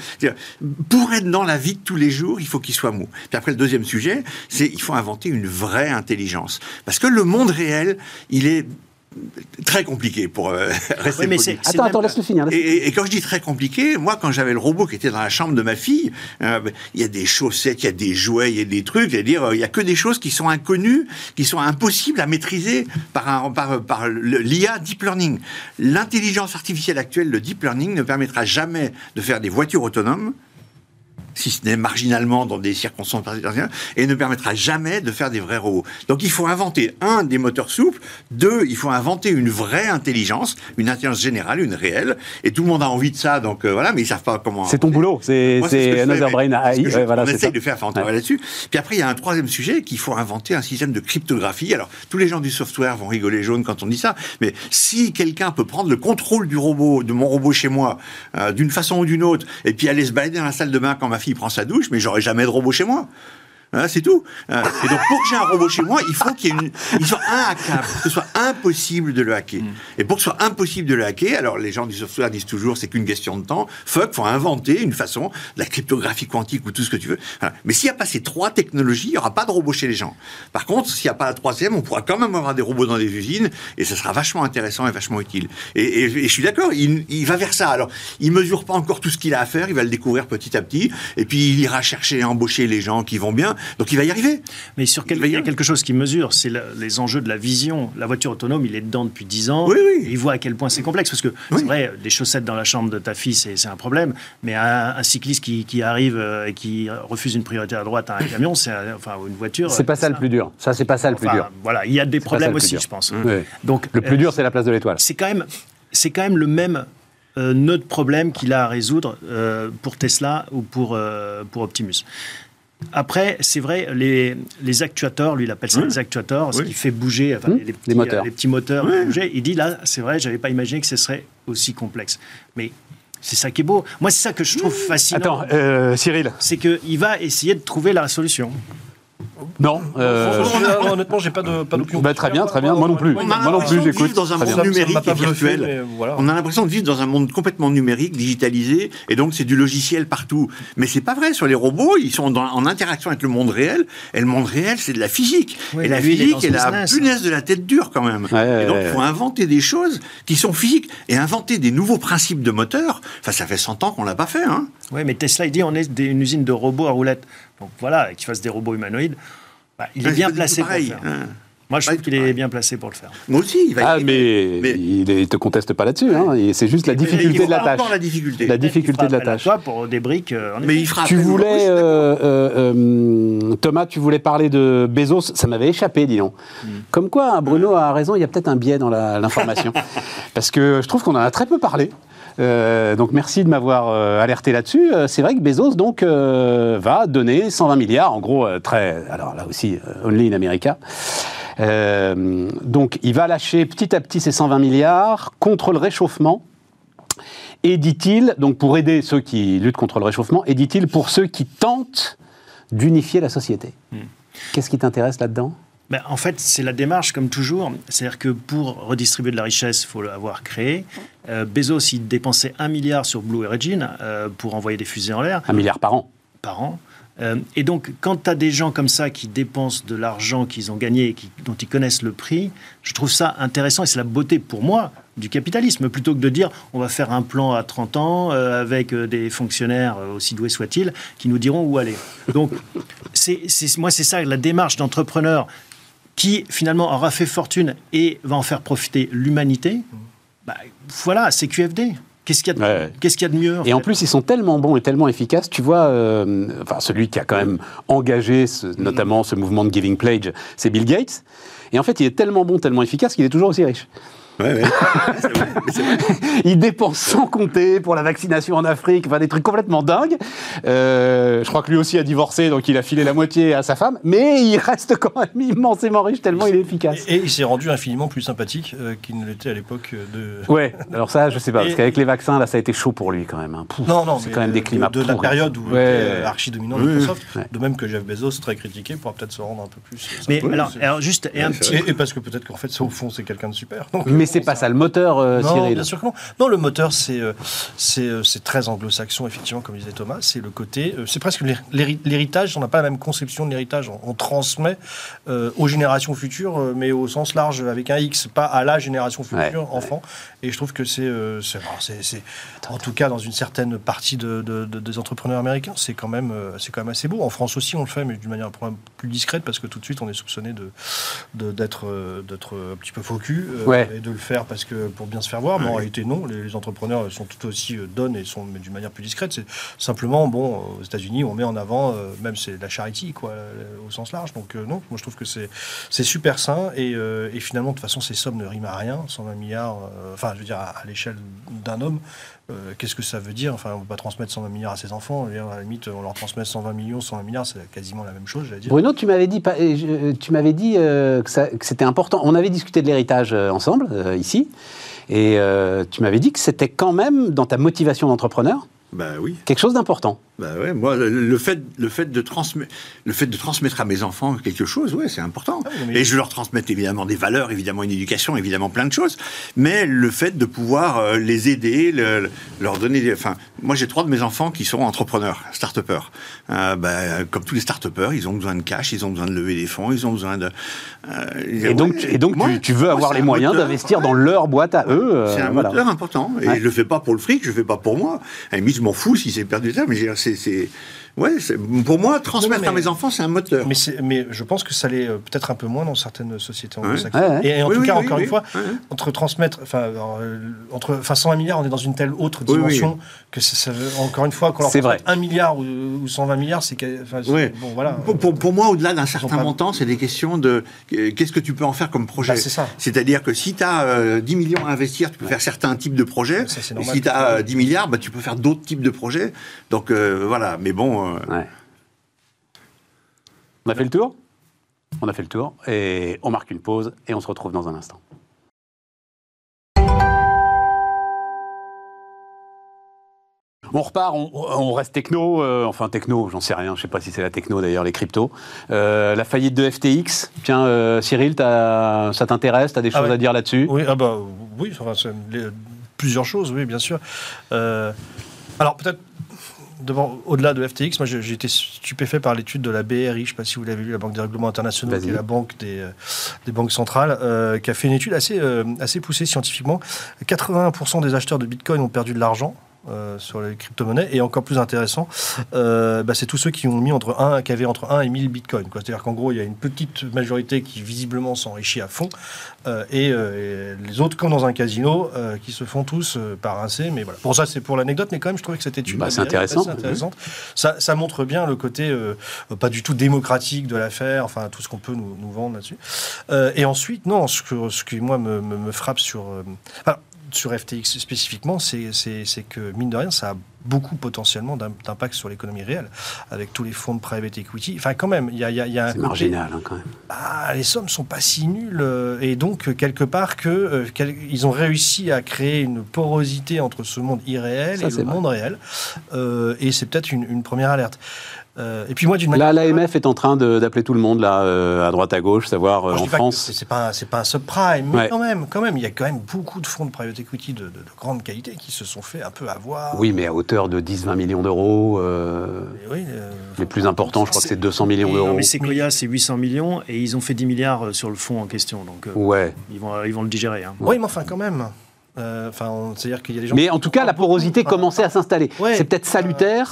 Speaker 4: pour être dans la vie de tous les jours, il faut qu'il soit mou. Puis après, le deuxième sujet, c'est il faut inventer une vraie intelligence. Parce que le monde réel, il est très compliqué pour euh, rester
Speaker 3: Oui, mais
Speaker 4: poli.
Speaker 3: c'est-
Speaker 2: Attends, attends, laisse-le finir.
Speaker 4: Et,
Speaker 2: laisse-le
Speaker 4: et- et quand je dis très compliqué, moi, quand j'avais le robot qui était dans la chambre de ma fille, euh, il y a des chaussettes, il y a des jouets, il y a des trucs. C'est-à-dire, euh, il y a que des choses qui sont inconnues, qui sont impossibles à maîtriser par, un, par, par le- l'IA deep learning. L'intelligence artificielle actuelle, le deep learning, ne permettra jamais de faire des voitures autonomes si ce n'est marginalement dans des circonstances particulières, et ne permettra jamais de faire des vrais robots. Donc il faut inventer, un, des moteurs souples, deux, il faut inventer une vraie intelligence, une intelligence générale, une réelle, et tout le monde a envie de ça, donc euh, voilà, mais ils savent pas comment...
Speaker 2: C'est ton boulot, c'est Another Brain AI. ouais, voilà,
Speaker 4: on essaye
Speaker 2: ça.
Speaker 4: de faire, enfin, on travaille là-dessus. Puis après, il y a un troisième sujet qu'il faut inventer un système de cryptographie. Alors, tous les gens du software vont rigoler jaune quand on dit ça, mais si quelqu'un peut prendre le contrôle du robot, de mon robot chez moi, euh, d'une façon ou d'une autre, et puis aller se balader dans la salle de bain quand ma fille prend sa douche, mais j'aurai jamais de robot chez moi. Hein, c'est tout. Euh, et donc, pour que j'ai un robot chez moi, il faut qu'il y ait une, il soit inhackable, que ce soit impossible de le hacker. Et pour que ce soit impossible de le hacker, alors les gens du software disent toujours c'est qu'une question de temps. Fuck, faut inventer une façon, de la cryptographie quantique ou tout ce que tu veux. Voilà. Mais s'il n'y a pas ces trois technologies, il n'y aura pas de robots chez les gens. Par contre, s'il n'y a pas la troisième, on pourra quand même avoir des robots dans des usines et ça sera vachement intéressant et vachement utile. Et, et- et je suis d'accord, il, il va vers ça. Alors, il mesure pas encore tout ce qu'il a à faire, il va le découvrir petit à petit, et puis il ira chercher et embaucher les gens qui vont bien. Donc il va y arriver.
Speaker 3: Mais sur quel-
Speaker 4: Il y
Speaker 3: il y a quelque chose qui mesure, c'est les enjeux de la vision. La voiture autonome, il est dedans depuis 10 ans.
Speaker 4: Oui, oui.
Speaker 3: Et il voit à quel point c'est complexe. Parce que
Speaker 4: Oui.
Speaker 3: c'est vrai, des chaussettes dans la chambre de ta fille, c'est un problème. Mais un, un cycliste qui, qui arrive euh, et qui refuse une priorité à droite à un camion, c'est enfin ou une voiture.
Speaker 2: C'est pas ça le plus dur. Ça, c'est pas ça le plus
Speaker 3: Enfin,
Speaker 2: dur.
Speaker 3: Voilà, il y a des problèmes aussi,
Speaker 2: dur.
Speaker 3: je pense. Donc
Speaker 2: Le plus
Speaker 3: euh,
Speaker 2: dur, c'est la place de l'étoile.
Speaker 3: c'est quand même, c'est quand même le même euh, nœud de problème qu'il a à résoudre euh, pour Tesla ou pour, euh, pour Optimus. Après, c'est vrai, les, les actuateurs, lui il appelle ça
Speaker 4: Oui.
Speaker 3: les actuateurs, ce
Speaker 4: Oui.
Speaker 3: qui fait bouger, enfin,
Speaker 2: Mmh.
Speaker 3: les, petits,
Speaker 2: Les moteurs.
Speaker 3: les petits moteurs
Speaker 4: Oui.
Speaker 3: bouger. Il dit là, c'est vrai, j'avais pas imaginé que ce serait aussi complexe. Mais c'est ça qui est beau. Moi, c'est ça que je trouve fascinant.
Speaker 2: Attends, euh, Cyril.
Speaker 3: C'est qu'il va essayer de trouver la solution.
Speaker 2: Non. euh,
Speaker 5: Franchement, Honnêtement, j'ai pas de pas d'opinion.
Speaker 2: Bah, très bien, très bien. Moi non plus.
Speaker 4: On a
Speaker 2: Moi non
Speaker 4: l'impression
Speaker 2: plus,
Speaker 4: de
Speaker 2: j'écoute.
Speaker 4: vivre dans un
Speaker 2: Très
Speaker 4: monde
Speaker 2: bien.
Speaker 4: numérique et virtuel.
Speaker 5: voilà.
Speaker 4: On a l'impression de vivre dans un monde complètement numérique, digitalisé, et donc c'est du logiciel partout. Mais c'est pas vrai. Sur les robots, ils sont dans- en interaction avec le monde réel, et le monde réel, c'est de la physique.
Speaker 3: Oui,
Speaker 4: et la
Speaker 3: est
Speaker 4: physique,
Speaker 3: dans ce
Speaker 4: elle a
Speaker 3: business.
Speaker 4: punaise de la tête dure quand même.
Speaker 2: Ouais,
Speaker 4: et donc,
Speaker 2: ouais,
Speaker 4: il faut
Speaker 2: ouais.
Speaker 4: inventer des choses qui sont physiques et inventer des nouveaux principes de moteur. Enfin, ça fait 100 ans qu'on l'a pas fait. Hein.
Speaker 3: Oui, mais Tesla, il dit on est des- une usine de robots à roulettes. Donc voilà, qu'il fasse des robots humanoïdes. Bah, il est bien placé pour le faire.
Speaker 4: hein.
Speaker 3: Moi, je
Speaker 4: Pas
Speaker 3: trouve qu'il est bien placé pour le faire.
Speaker 4: Moi aussi, il va
Speaker 2: Ah, mais,
Speaker 4: Mais-
Speaker 2: il ne te conteste pas là-dessus. Hein. C'est juste la difficulté de la tâche.
Speaker 4: la difficulté.
Speaker 2: La difficulté de la tâche.
Speaker 3: toi pour des briques. euh, en
Speaker 4: Mais il fera
Speaker 2: Tu voulais, euh, euh, euh, Thomas, tu voulais parler de Bezos, ça m'avait échappé, dis donc.
Speaker 4: Hmm.
Speaker 2: Comme quoi, hein, Bruno a raison, il y a peut-être un biais dans l'information. Parce que je trouve qu'on en a très peu parlé. Euh, donc merci de m'avoir euh, alerté là-dessus. Euh, c'est vrai que Bezos donc va donner 120 milliards, en gros très, alors là aussi only in America. Donc il va lâcher petit à petit ces 120 milliards contre le réchauffement. Et dit-il, donc pour aider ceux qui luttent contre le réchauffement, et dit-il pour ceux qui tentent d'unifier la société. Qu'est-ce qui t'intéresse là-dedans?
Speaker 3: Ben, en fait, c'est la démarche, comme toujours. C'est-à-dire que pour redistribuer de la richesse, il faut l'avoir créé. Euh, Bezos, il dépensait un milliard sur Blue Origin euh, pour envoyer des fusées en l'air
Speaker 2: Un milliard par an.
Speaker 3: par an. Euh, et donc, quand tu as des gens comme ça qui dépensent de l'argent qu'ils ont gagné et qui- dont ils connaissent le prix, je trouve ça intéressant et c'est la beauté pour moi du capitalisme. Plutôt que de dire on va faire un plan à 30 ans euh, avec des fonctionnaires, euh, aussi doués soient-ils, qui nous diront où aller. Donc, c'est- moi, c'est ça la démarche d'entrepreneur qui finalement aura fait fortune et va en faire profiter l'humanité. Bah, voilà, c'est QFD. Qu'est-ce qu'il y a de,
Speaker 2: Ouais.
Speaker 3: qu'est-ce qu'il y a de mieux
Speaker 2: Et en plus, ils sont tellement bons et tellement efficaces. Tu vois, euh, enfin, celui qui a quand même engagé ce- notamment ce mouvement de Giving Pledge, c'est Bill Gates. Et en fait, il est tellement bon, tellement efficace qu'il est toujours aussi riche.
Speaker 4: Ouais, ouais. c'est vrai, mais c'est vrai.
Speaker 2: Il dépense sans compter pour la vaccination en Afrique, enfin des trucs complètement dingues. Euh, je crois que lui aussi a divorcé, donc il a filé la moitié à sa femme, mais il reste quand même immensément riche tellement il est efficace.
Speaker 5: Et, et il s'est rendu infiniment plus sympathique euh, qu'il ne l'était à l'époque euh, de.
Speaker 2: Ouais, alors ça, je sais pas, parce qu'avec les vaccins, là, ça a été chaud pour lui quand même. hein. Pouf,
Speaker 5: Non, non,
Speaker 2: c'est quand même des
Speaker 5: de-
Speaker 2: climats
Speaker 5: de, la
Speaker 2: pourris.
Speaker 5: période où il
Speaker 2: Ouais.
Speaker 5: était archi dominant
Speaker 4: Oui,
Speaker 5: Microsoft.
Speaker 2: ouais.
Speaker 5: De même que Jeff Bezos, très critiqué, pourra peut-être se rendre un peu plus.
Speaker 3: Mais alors, juste, et un
Speaker 4: Ouais,
Speaker 3: petit.
Speaker 5: et, et parce que peut-être qu'en fait, ça, au fond, c'est quelqu'un de super. Donc,
Speaker 2: Mais
Speaker 5: bon,
Speaker 2: c'est pas ça le moteur, euh,
Speaker 5: Non,
Speaker 2: Cyril.
Speaker 5: bien sûr que non. Non, le moteur, c'est euh, c'est euh, c'est très anglo-saxon, effectivement, comme disait Thomas. C'est le côté, euh, c'est presque l'héri- l'héri- l'héritage. On n'a pas la même conception de l'héritage. On, on transmet aux générations futures, mais au sens large, avec un X, pas à la génération future,
Speaker 2: Ouais,
Speaker 5: enfant. Et je trouve que c'est, en tout cas, dans une certaine partie de, de- de- des entrepreneurs américains, c'est quand même, quand même assez beau. En France aussi, on le fait, mais d'une manière plus discrète, parce que tout de suite, on est soupçonné de de- d'être d'être un petit peu euh,
Speaker 2: Ouais.
Speaker 5: et de le faire parce que pour bien se faire voir. Mais en réalité, non. Les, les entrepreneurs sont tout aussi euh, donnent et sont d'une manière plus discrète. C'est simplement bon. Aux États-Unis, on met en avant euh, même c'est la charity quoi, euh, au sens large. Donc non, moi je trouve que c'est super sain et, et finalement de toute façon ces sommes ne riment à rien. 120 milliards. enfin, je veux dire à, à l'échelle d'un homme. Euh, Qu'est-ce que ça veut dire? Enfin, on ne peut pas transmettre 120 milliards à ses enfants. À la limite, on leur transmet 120 millions, 120 milliards, c'est quasiment la même chose, j'allais dire.
Speaker 2: Bruno, tu m'avais dit, euh, je- tu m'avais dit euh, que, c'était important. On avait discuté de l'héritage euh, ensemble, euh, ici, et euh, tu m'avais dit que c'était quand même, dans ta motivation d'entrepreneur,
Speaker 4: oui.
Speaker 2: quelque chose d'important.
Speaker 4: Bah ouais, moi, le, le fait, le, fait de transmettre, le fait de transmettre à mes enfants quelque chose, ouais, c'est important.
Speaker 5: Ah mais-
Speaker 4: Et je leur transmette évidemment des valeurs, évidemment une éducation, évidemment plein de choses. Mais le fait de pouvoir euh, les aider, le- le- leur donner des... Enfin, moi, j'ai trois de mes enfants qui sont entrepreneurs, start-upers. Euh, bah, comme tous les start-upers, ils ont besoin de cash, ils ont besoin de lever des fonds, ils ont besoin de... euh,
Speaker 2: Et donc,
Speaker 4: ouais,
Speaker 2: et donc
Speaker 4: moi-
Speaker 2: tu, tu veux
Speaker 4: moi,
Speaker 2: avoir les moyens d'investir
Speaker 4: ouais.
Speaker 2: dans leur boîte à eux. euh,
Speaker 4: C'est un
Speaker 2: voilà.
Speaker 4: moteur important. Et
Speaker 2: Ouais.
Speaker 4: je le fais pas pour le fric, je le fais pas pour moi. À la limite, je m'en fous si c'est perdu ça, mais c'est, c'est, ouais, pour moi, transmettre
Speaker 5: Non, mais-
Speaker 4: à mes enfants, c'est un moteur.
Speaker 5: Mais, je pense que ça l'est euh, peut-être un peu moins dans certaines sociétés anglo-saxonnes.
Speaker 2: Ouais, ouais.
Speaker 5: Et, et en
Speaker 4: Oui,
Speaker 5: tout
Speaker 4: oui,
Speaker 5: cas,
Speaker 4: oui,
Speaker 5: encore
Speaker 4: oui.
Speaker 5: une fois, entre transmettre, enfin, euh, entre, enfin, 120 milliards, on est dans une telle autre
Speaker 4: Oui, oui.
Speaker 5: dimension que ça, ça veut- encore une fois, qu'on leur
Speaker 2: C'est vrai.
Speaker 5: transmette 1 milliard ou, ou 120 milliards, c'est bon, voilà.
Speaker 4: Pour, pour- pour moi, au-delà d'un certain
Speaker 5: pas-
Speaker 4: montant, c'est des questions de euh, qu'est-ce que tu peux en faire comme projet?
Speaker 5: Bah, c'est ça.
Speaker 4: C'est-à-dire que si tu as 10 millions à investir, tu peux faire certains types de projets.
Speaker 5: Ça,
Speaker 4: Et si tu as 10 milliards, bah, tu peux faire d'autres types de projets. Donc euh, voilà, mais bon. Euh,
Speaker 2: Ouais. On a fait le tour? On a fait le tour, et on marque une pause, et on se retrouve dans un instant. On repart, on, on reste techno, euh, enfin techno, j'en sais rien, je sais pas si c'est la techno d'ailleurs, les cryptos. Euh, la faillite de FTX, tiens euh, Cyril, t'as- ça t'intéresse, t'as des
Speaker 5: Ah
Speaker 2: choses
Speaker 5: ouais.
Speaker 2: à dire là-dessus?
Speaker 5: Oui, ah bah, oui enfin, c'est les- plusieurs choses, oui, bien sûr. Euh, alors, peut-être, au-delà de FTX, moi, j'ai été stupéfait par l'étude de la BRI, je ne sais pas si vous l'avez vu, la Banque des règlements internationaux, qui est la banque des, euh, des banques centrales, euh, qui a fait une étude assez, euh, assez poussée scientifiquement. 81% des acheteurs de Bitcoin ont perdu de l'argent. Euh, sur les crypto-monnaies et encore plus intéressant euh, bah, c'est tous ceux qui ont mis entre 1 qui avaient entre 1 et 1000 bitcoins c'est-à-dire qu'en gros il y a une petite majorité qui visiblement s'enrichit à fond euh, et, et les autres, comme dans un casino, qui se font tous par rincer. Mais voilà. Pour ça, c'est pour l'anecdote, mais quand même, je trouvais que cette étude.
Speaker 2: Bah, c'est intéressant.
Speaker 5: assez intéressante. Ça, ça montre bien le côté pas du tout démocratique de l'affaire, enfin, tout ce qu'on peut nous, nous vendre là-dessus. Et ensuite, non, ce, que, ce qui, moi, me, me- me frappe sur. enfin, sur FTX spécifiquement, c'est que, mine de rien, ça a beaucoup potentiellement d'im- d'impact sur l'économie réelle, avec tous les fonds de private equity. Enfin, quand même, il y a, y a- y a un
Speaker 2: C'est marginal hein, quand même.
Speaker 5: ah, les sommes sont pas si nulles euh, et donc euh, quelque part que euh, quel- ils ont réussi à créer une porosité entre ce monde irréel
Speaker 2: Ça,
Speaker 5: et le
Speaker 2: vrai.
Speaker 5: monde réel Euh, et c'est peut-être une, une première alerte. Euh, et puis moi d'une
Speaker 2: Là,
Speaker 5: manière
Speaker 2: l'AMF est en train d'appeler tout le monde, là, euh, à droite, à gauche, savoir euh,
Speaker 5: Moi,
Speaker 2: en
Speaker 5: dis pas que
Speaker 2: France.
Speaker 5: c'est pas un- c'est pas un subprime mais
Speaker 2: Ouais.
Speaker 5: quand même quand même il y a quand même beaucoup de fonds de private equity de, de- de grande qualité qui se sont fait un peu avoir.
Speaker 2: Oui, mais à hauteur de 10-20 millions d'euros. euh,
Speaker 5: oui, euh,
Speaker 2: les plus importants, je crois que c'est 200 millions d'euros.
Speaker 3: non, mais Sequoia, c'est 800 millions et ils ont fait 10 milliards sur le fonds en question. Donc, euh,
Speaker 2: Ouais.
Speaker 3: ils, vont, ils vont le digérer. hein.
Speaker 5: oui, mais enfin quand même. Euh, Enfin, c'est-à-dire qu'il y a des gens.
Speaker 2: Mais en tout cas, la porosité commençait à s'installer.
Speaker 5: Ouais.
Speaker 2: C'est peut-être salutaire.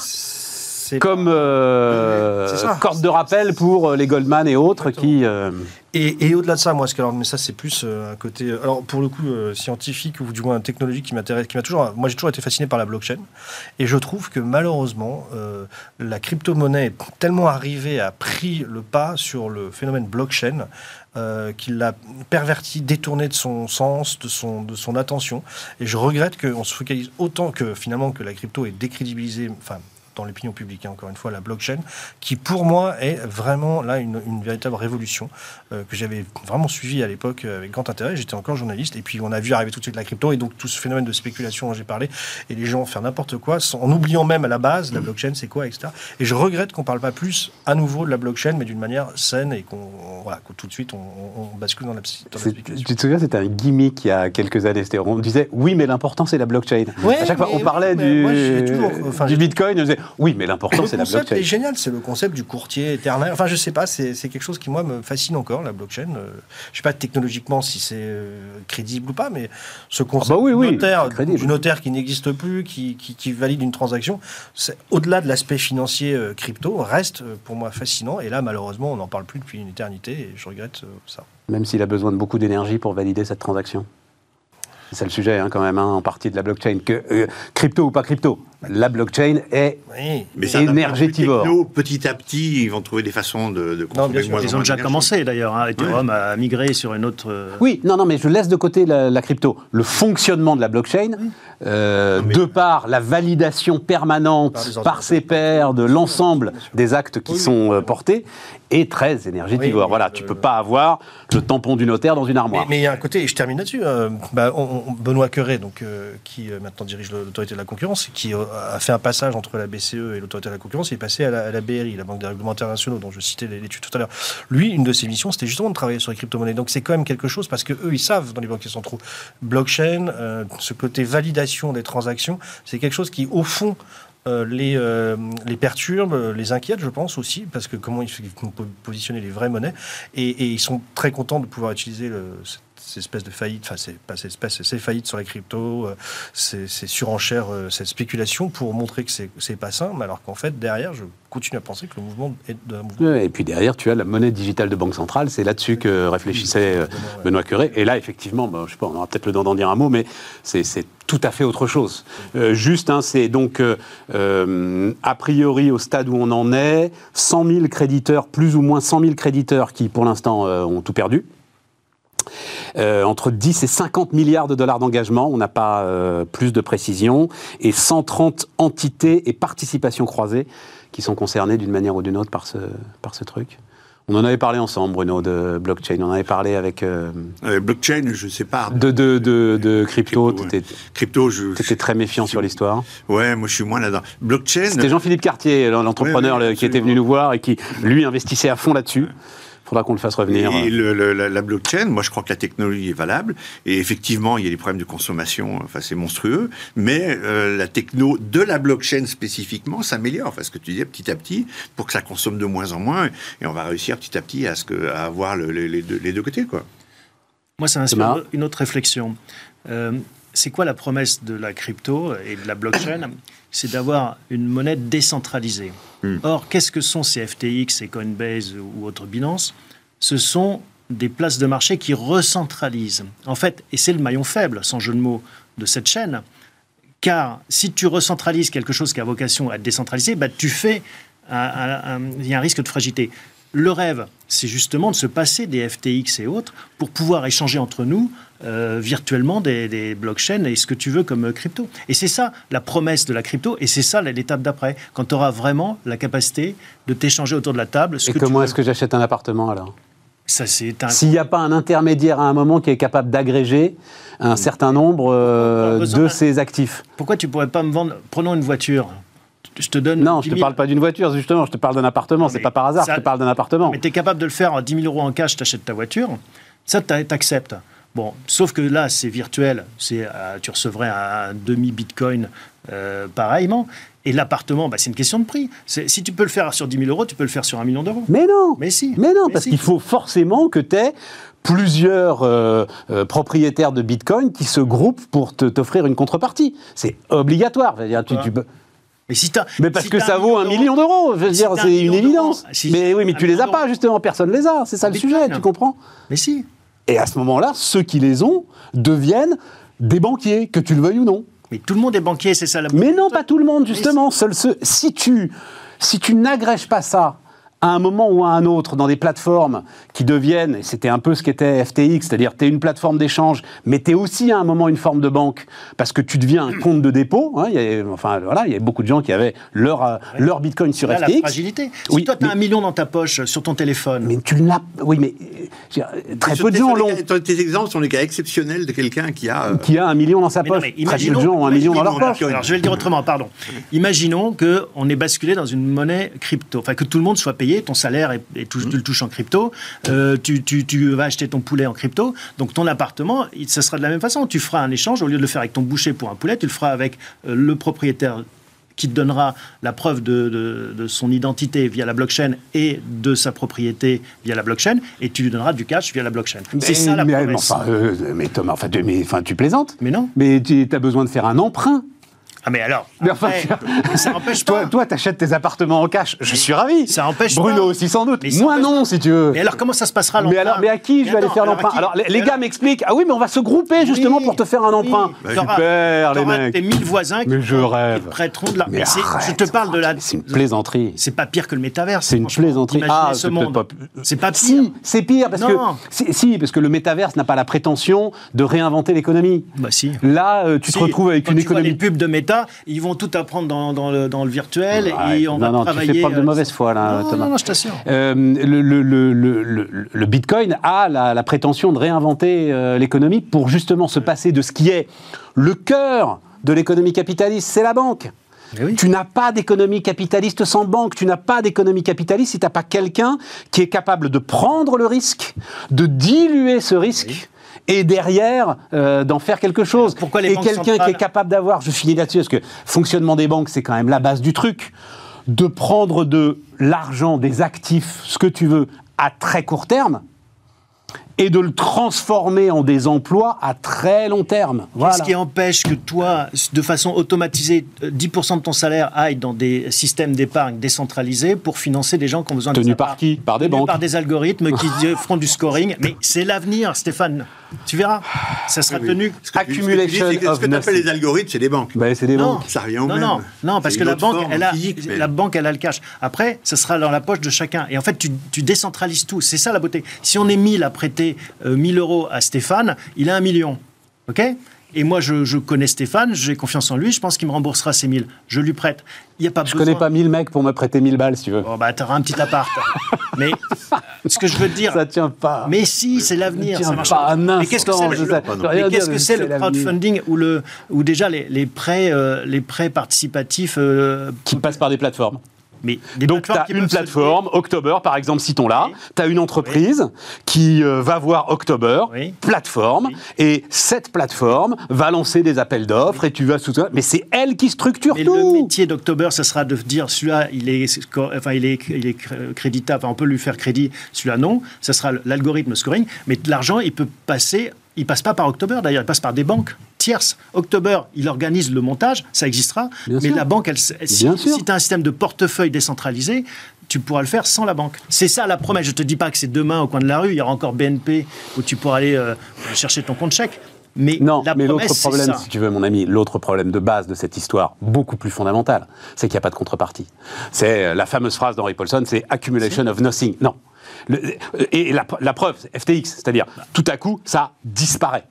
Speaker 5: C'est
Speaker 2: Comme euh, corde de rappel pour euh, les Goldman et autres
Speaker 5: Exactement.
Speaker 2: qui. euh,
Speaker 5: Et, et au-delà de ça, moi, ce que, alors, mais ça, c'est plus euh, un côté, alors pour le coup, scientifique ou du moins technologique qui m'intéresse, qui m'a toujours, moi, j'ai toujours été fasciné par la blockchain. Et je trouve que malheureusement, la crypto-monnaie est tellement arrivée, a pris le pas sur le phénomène blockchain. euh, qui l'a perverti, détourné de son sens, de son, de son attention. Et je regrette qu'on se focalise autant que finalement que la crypto est décrédibilisée, enfin dans l'opinion publique, hein, encore une fois, la blockchain, qui pour moi est vraiment là une, une véritable révolution euh, que j'avais vraiment suivi à l'époque euh, avec grand intérêt. J'étais encore journaliste et puis on a vu arriver tout de suite la crypto et donc tout ce phénomène de spéculation dont j'ai parlé et les gens faire n'importe quoi en oubliant même à la base la blockchain c'est quoi, etc. Et je regrette qu'on parle pas plus à nouveau de la blockchain mais d'une manière saine et qu'on voilà, tout de suite on, on- on bascule dans la, dans la.
Speaker 2: Tu te souviens, c'était un gimmick il y a quelques années. C'était- On disait, oui, mais l'important, c'est la blockchain.
Speaker 5: Ouais,
Speaker 2: à chaque fois, on parlait du,
Speaker 5: moi, j'ai toujours- enfin,
Speaker 2: du
Speaker 5: j'ai-
Speaker 2: bitcoin, on disait, oui, mais l'important, c'est la
Speaker 5: concept
Speaker 2: blockchain.
Speaker 5: est génial, c'est le concept du courtier éternel. Enfin, je sais pas, c'est c'est quelque chose qui, moi, me fascine encore, la blockchain. Euh, Je sais pas technologiquement si c'est euh, crédible ou pas, mais ce concept
Speaker 2: Ah bah oui, oui,
Speaker 5: du, notaire,
Speaker 2: c'est crédible.
Speaker 5: du notaire qui n'existe plus, qui, qui- qui valide une transaction, c'est- au-delà de l'aspect financier euh, crypto, reste pour moi fascinant. Et là, malheureusement, on n'en parle plus depuis une éternité et je regrette ça.
Speaker 2: Même s'il a besoin de beaucoup d'énergie pour valider cette transaction. C'est le sujet, hein, quand même, hein, en partie de la blockchain. Que, euh, crypto ou pas crypto, la blockchain est
Speaker 5: Oui.
Speaker 4: Mais ça,
Speaker 2: énergétivore.
Speaker 4: techno, Petit à petit, ils vont trouver des façons de, de consommer
Speaker 5: bien sûr,
Speaker 4: moins en
Speaker 3: Ils ont déjà commencé d'ailleurs. hein. Ethereum a migré sur une autre. euh,
Speaker 2: Oui, non, non, mais je laisse de côté la, la crypto. Le fonctionnement de la blockchain, euh,
Speaker 4: Non, mais-
Speaker 2: de par la validation permanente
Speaker 5: Par
Speaker 2: ses pairs de l'ensemble des actes qui
Speaker 5: Oui,
Speaker 2: sont euh, portés, est très énergétivore.
Speaker 5: Oui, oui,
Speaker 2: voilà,
Speaker 5: euh,
Speaker 2: tu peux pas avoir le tampon du notaire dans une armoire.
Speaker 5: mais il y a un côté, et je termine là-dessus, euh, bah, Benoît Queret, donc, euh, qui euh, maintenant dirige l'autorité de la concurrence, qui euh, a fait un passage entre la BCE et l'autorité de la concurrence, il est passé à la, à la BRI, la Banque des règlements internationaux, dont je citais l'étude tout à l'heure. Lui, une de ses missions, c'était justement de travailler sur les crypto-monnaies. Donc c'est quand même quelque chose, parce que eux, ils savent dans les banquiers centraux, blockchain, euh, ce côté validation des transactions, c'est quelque chose qui, au fond, euh, les, euh, les perturbe, les inquiète, je pense aussi, parce que comment ils po- positionner les vraies monnaies. Et, et ils sont très contents de pouvoir utiliser le, cette, cette espèce de faillite, enfin, c'est pas cette espèce, c'est ces faillites sur les cryptos, euh, ces, ces surenchères, euh, cette spéculation pour montrer que c'est pas sain, mais alors qu'en fait, derrière, je continue à penser que le mouvement est d'un mouvement.
Speaker 2: Et puis derrière, tu as la monnaie digitale de banque centrale. C'est là-dessus que réfléchissait euh. Benoît Curé. Et là, effectivement, bah, je sais pas, on aura peut-être le temps d'en dire un mot, mais c'est tout à fait autre chose. Euh, juste, hein, c'est donc, euh, euh, a priori, au stade où on en est, 100 000 créditeurs, plus ou moins 100 000 créditeurs qui, pour l'instant, ont tout perdu. Euh, entre 10 et 50 milliards de dollars d'engagement, on n'a pas euh, plus de précision, et 130 entités et participations croisées qui sont concernées d'une manière ou d'une autre par ce, par ce truc. On en avait parlé ensemble, Bruno, de blockchain. On en avait parlé avec euh,
Speaker 4: Euh, blockchain, je sais pas.
Speaker 2: de, de, de, de crypto.
Speaker 4: Crypto, ouais.
Speaker 2: T'étais
Speaker 4: Crypto, je.
Speaker 2: t'étais très méfiant sur l'histoire.
Speaker 4: Ouais, moi je suis moins là-dedans. Blockchain.
Speaker 2: C'était Jean-Philippe Cartier, l'entrepreneur qui était venu nous voir et qui, lui, investissait à fond là-dessus. Faudra qu'on le fasse revenir.
Speaker 4: Et le- le- la, la blockchain, moi je crois que la technologie est valable. Et effectivement, il y a des problèmes de consommation, enfin c'est monstrueux. Mais euh, la techno de la blockchain spécifiquement s'améliore. Enfin, ce que tu disais petit à petit, pour que ça consomme de moins en moins. Et on va réussir petit à petit à, ce que, à avoir le- le- les, deux, les deux côtés. Quoi.
Speaker 3: Moi, ça
Speaker 2: Thomas
Speaker 3: inspire une autre réflexion. Euh, c'est quoi la promesse de la crypto et de la blockchain C'est d'avoir une monnaie décentralisée.
Speaker 4: Hmm.
Speaker 3: Or, qu'est-ce que sont ces FTX et Coinbase ou autres Binance? Ce sont des places de marché qui recentralisent. En fait, et c'est le maillon faible, sans jeu de mots, de cette chaîne. Car si tu recentralises quelque chose qui a vocation à être décentralisé, bah, tu fais il y a un risque de fragilité. Le rêve, c'est justement de se passer des FTX et autres pour pouvoir échanger entre nous euh, virtuellement des, des blockchains et ce que tu veux comme euh, crypto. Et c'est ça la promesse de la crypto et c'est ça l'étape d'après, quand tu auras vraiment la capacité de t'échanger autour de la table. Ce
Speaker 2: Et
Speaker 3: que
Speaker 2: comment est-ce que j'achète un appartement alors? S'il n'y a pas un intermédiaire à un moment qui est capable d'agréger un certain nombre euh, de ces actifs.
Speaker 3: Pourquoi tu pourrais pas me vendre Prenons une voiture. Je te donne.
Speaker 2: Non,
Speaker 3: 10
Speaker 2: je ne
Speaker 3: 000.
Speaker 2: te parle pas d'une voiture, justement, je te parle d'un appartement. C'est pas par hasard,
Speaker 3: ça-
Speaker 2: je te parle d'un appartement.
Speaker 3: Mais tu es capable de le faire en 10 000 euros en cash, tu achètes ta voiture. Ça, tu acceptes. Bon, sauf que là, c'est virtuel. C'est, euh, tu recevrais un, demi-bitcoin euh, pareillement. Et l'appartement, bah, c'est une question de prix. Si tu peux le faire sur 10 000 euros, tu peux le faire sur un million d'euros.
Speaker 2: Mais non
Speaker 3: Mais si.
Speaker 2: Mais non,
Speaker 3: Mais
Speaker 2: parce
Speaker 3: si.
Speaker 2: qu'il faut forcément que tu aies plusieurs euh, euh, propriétaires de Bitcoin qui se groupent pour te- t'offrir une contrepartie. C'est obligatoire. Je veux dire, tu- tu peux-
Speaker 3: Mais, si t'as-
Speaker 2: Mais parce
Speaker 3: si
Speaker 2: que ça vaut un million d'euros. Je veux
Speaker 3: Si
Speaker 2: dire,
Speaker 3: un
Speaker 2: c'est une évidence. mais oui, mais
Speaker 3: un
Speaker 2: tu les as pas, justement. Personne les a. C'est ça le sujet, tu comprends?
Speaker 3: Mais si.
Speaker 2: Et à ce moment-là, ceux qui les ont deviennent des banquiers, que tu le veuilles ou non.
Speaker 3: Mais tout le monde est banquier, c'est ça la
Speaker 2: Mais non, pas tout le monde, justement. Ceux. Si tu, si tu n'agrèges pas ça à un moment ou à un autre, dans des plateformes qui deviennent, et c'était un peu ce qu'était FTX, c'est-à-dire tu es une plateforme d'échange, mais tu es aussi à un moment une forme de banque, parce que tu deviens un compte de dépôt. hein, il y a- enfin, voilà, il y a beaucoup de gens qui avaient leur, euh, leur bitcoin sur
Speaker 3: Là, la
Speaker 2: FTX.
Speaker 3: fragilité. Si
Speaker 2: Oui,
Speaker 3: toi, tu as
Speaker 2: mais-
Speaker 3: un million dans ta poche, sur ton téléphone,
Speaker 2: Mais tu l'as. Oui, mais euh, dire, très peu de gens l'ont.
Speaker 4: Tes exemples sont les cas exceptionnels de quelqu'un qui a. euh,
Speaker 2: Qui a un million dans sa
Speaker 3: Mais non,
Speaker 2: poche.
Speaker 3: mais
Speaker 2: Très peu de
Speaker 3: imaginons-
Speaker 2: gens ont un million dans leur poche.
Speaker 3: Alors, je vais le dire autrement, pardon. Imaginons qu'on est basculé dans une monnaie crypto, enfin que tout le monde soit payé, ton salaire est, est touche- tu le touches en crypto, euh, tu, tu- tu vas acheter ton poulet en crypto, donc ton appartement, ça sera de la même façon. Tu feras un échange, au lieu de le faire avec ton boucher pour un poulet, tu le feras avec euh, le propriétaire qui te donnera la preuve de, de- de son identité via la blockchain et de sa propriété via la blockchain, et tu lui donneras du cash via la blockchain. C'est
Speaker 2: Mais-
Speaker 3: ça la
Speaker 2: mais,
Speaker 3: promesse.
Speaker 2: enfin, euh, mais Thomas, enfin, tu, mais, enfin, tu plaisantes
Speaker 3: Mais non.
Speaker 2: Mais tu as besoin de faire un emprunt.
Speaker 3: Ah mais alors,
Speaker 2: Mais enfin,
Speaker 3: ça empêche
Speaker 2: Toi,
Speaker 3: pas.
Speaker 2: toi, t'achètes tes appartements en cash. Je suis ravi.
Speaker 3: ça empêche
Speaker 2: Bruno
Speaker 3: pas.
Speaker 2: aussi sans doute.
Speaker 3: Mais
Speaker 2: Moi non, si tu veux.
Speaker 3: Mais alors comment ça se passera
Speaker 2: Mais
Speaker 3: l'emprunt
Speaker 2: alors, mais à qui je
Speaker 3: Mais
Speaker 2: vais aller faire l'emprunt Alors, les, les
Speaker 3: Mais
Speaker 2: gars m'expliquent. Ah oui, mais on va se grouper justement
Speaker 3: Oui,
Speaker 2: pour te faire un
Speaker 3: oui.
Speaker 2: emprunt. Super, les mecs.
Speaker 3: tes 1000 voisins qui,
Speaker 2: Mais je rêve.
Speaker 3: te prêteront de la.
Speaker 2: Mais arrête,
Speaker 3: je te parle de la.
Speaker 2: C'est une plaisanterie.
Speaker 3: C'est pas pire que le métavers.
Speaker 2: C'est une plaisanterie. Ah,
Speaker 3: ce
Speaker 2: c'est pas-
Speaker 3: C'est pas pire.
Speaker 2: C'est pire parce que si, parce que le métaverse n'a pas la prétention de réinventer l'économie.
Speaker 3: Bah si.
Speaker 2: Là, euh, tu te retrouves avec une économie.
Speaker 3: pubs de Ils vont tout apprendre dans, dans le, dans le virtuel
Speaker 2: Ouais,
Speaker 3: et on
Speaker 2: non,
Speaker 3: va
Speaker 2: non, tu
Speaker 3: travailler.
Speaker 2: fais preuve de
Speaker 3: euh,
Speaker 2: mauvaise foi, là,
Speaker 3: non,
Speaker 2: Thomas.
Speaker 3: Non, non, je t'assure.
Speaker 2: Euh, le, Bitcoin a la, la prétention de réinventer euh, l'économie pour justement se passer de ce qui est le cœur de l'économie capitaliste, c'est la banque.
Speaker 3: Oui.
Speaker 2: Tu n'as pas d'économie capitaliste sans banque. Tu n'as pas d'économie capitaliste si tu n'as pas quelqu'un qui est capable de prendre le risque, de diluer ce risque. Et derrière, euh, d'en faire quelque chose.
Speaker 3: pourquoi les
Speaker 2: et quelqu'un qui est capable d'avoir, je finis là-dessus, parce que fonctionnement des banques, c'est quand même la base du truc, de prendre de l'argent, des actifs, ce que tu veux, à très court terme, et de le transformer en des emplois à très long terme. Voilà.
Speaker 3: Qu'est-ce qui empêche que toi, de façon automatisée, euh, 10% de ton salaire aille dans des systèmes d'épargne décentralisés pour financer des gens qui ont besoin de
Speaker 2: Tenu
Speaker 3: ça
Speaker 2: par qui? Par des banques.
Speaker 3: Par des algorithmes qui feront du scoring. Mais c'est l'avenir, Stéphane. Tu verras. Ça sera tenu.
Speaker 4: Ce que tu- ce que tu dis,
Speaker 2: Accumulation
Speaker 4: que Ce que tu appelles les algorithmes, c'est des banques.
Speaker 2: Ben, c'est des
Speaker 3: Non,
Speaker 2: banques.
Speaker 4: Ça revient au
Speaker 3: non,
Speaker 4: même.
Speaker 3: non, non, parce que la banque, elle a,
Speaker 4: physique, mais-
Speaker 3: la banque, elle a le cash. Après, ce sera dans la poche de chacun. Et en fait, tu, tu décentralises tout. C'est ça la beauté. Si on est 1000 à prêter euh, 1000 euros à Stéphane, il a un million. OK? Et moi, je, je connais Stéphane, j'ai confiance en lui, je pense qu'il me remboursera ses 1000. Je lui prête. Il n'y a pas
Speaker 2: Je
Speaker 3: besoin.
Speaker 2: connais pas 1000 mecs pour me prêter 1000 balles, si tu veux.
Speaker 3: Bon, bah, t'auras un petit appart. Mais ce que je veux te dire.
Speaker 2: Ça tient pas.
Speaker 3: Mais si, c'est l'avenir. Ça marche
Speaker 2: pas un
Speaker 3: Mais qu'est-ce que c'est
Speaker 2: instant,
Speaker 3: le- le- mais qu'est-ce que
Speaker 2: c'est
Speaker 3: le crowdfunding ou le ou déjà les, les prêts euh, les prêts participatifs euh,
Speaker 2: Qui passe par des plateformes.
Speaker 3: Mais
Speaker 2: Donc, tu as une plateforme, October, par exemple, citons là.
Speaker 3: Oui.
Speaker 2: Tu as une entreprise qui euh, va voir October,
Speaker 3: Oui.
Speaker 2: plateforme, et cette plateforme va lancer des appels d'offres et tu vas soutenir. Mais c'est elle qui structure
Speaker 3: Mais
Speaker 2: tout.
Speaker 3: le métier d'October, ça sera de dire celui-là, il est, enfin, il est, il est cr- créditable, enfin, on peut lui faire crédit, celui-là non. Ça sera l'algorithme scoring. Mais l'argent, il peut passer, il passe pas par October d'ailleurs, il passe par des banques tierces. October, il organise le montage, ça existera.
Speaker 2: Bien
Speaker 3: mais
Speaker 2: sûr.
Speaker 3: la banque, elle, si, tu as un système de portefeuille décentralisé, tu pourras le faire sans la banque. C'est ça la promesse. Je te dis pas que c'est demain au coin de la rue, il y aura encore BNP où tu pourras aller euh, chercher ton compte chèque. Mais
Speaker 2: Non,
Speaker 3: la
Speaker 2: mais l'autre problème,
Speaker 3: ça.
Speaker 2: si tu veux, mon ami, l'autre problème de base de cette histoire, beaucoup plus fondamental, c'est qu'il n'y a pas de contrepartie. C'est euh, la fameuse phrase d'Henri Paulson, c'est accumulation of nothing. Non. Le- euh, et la, la preuve, c'est FTX, c'est-à-dire tout à coup, ça disparaît.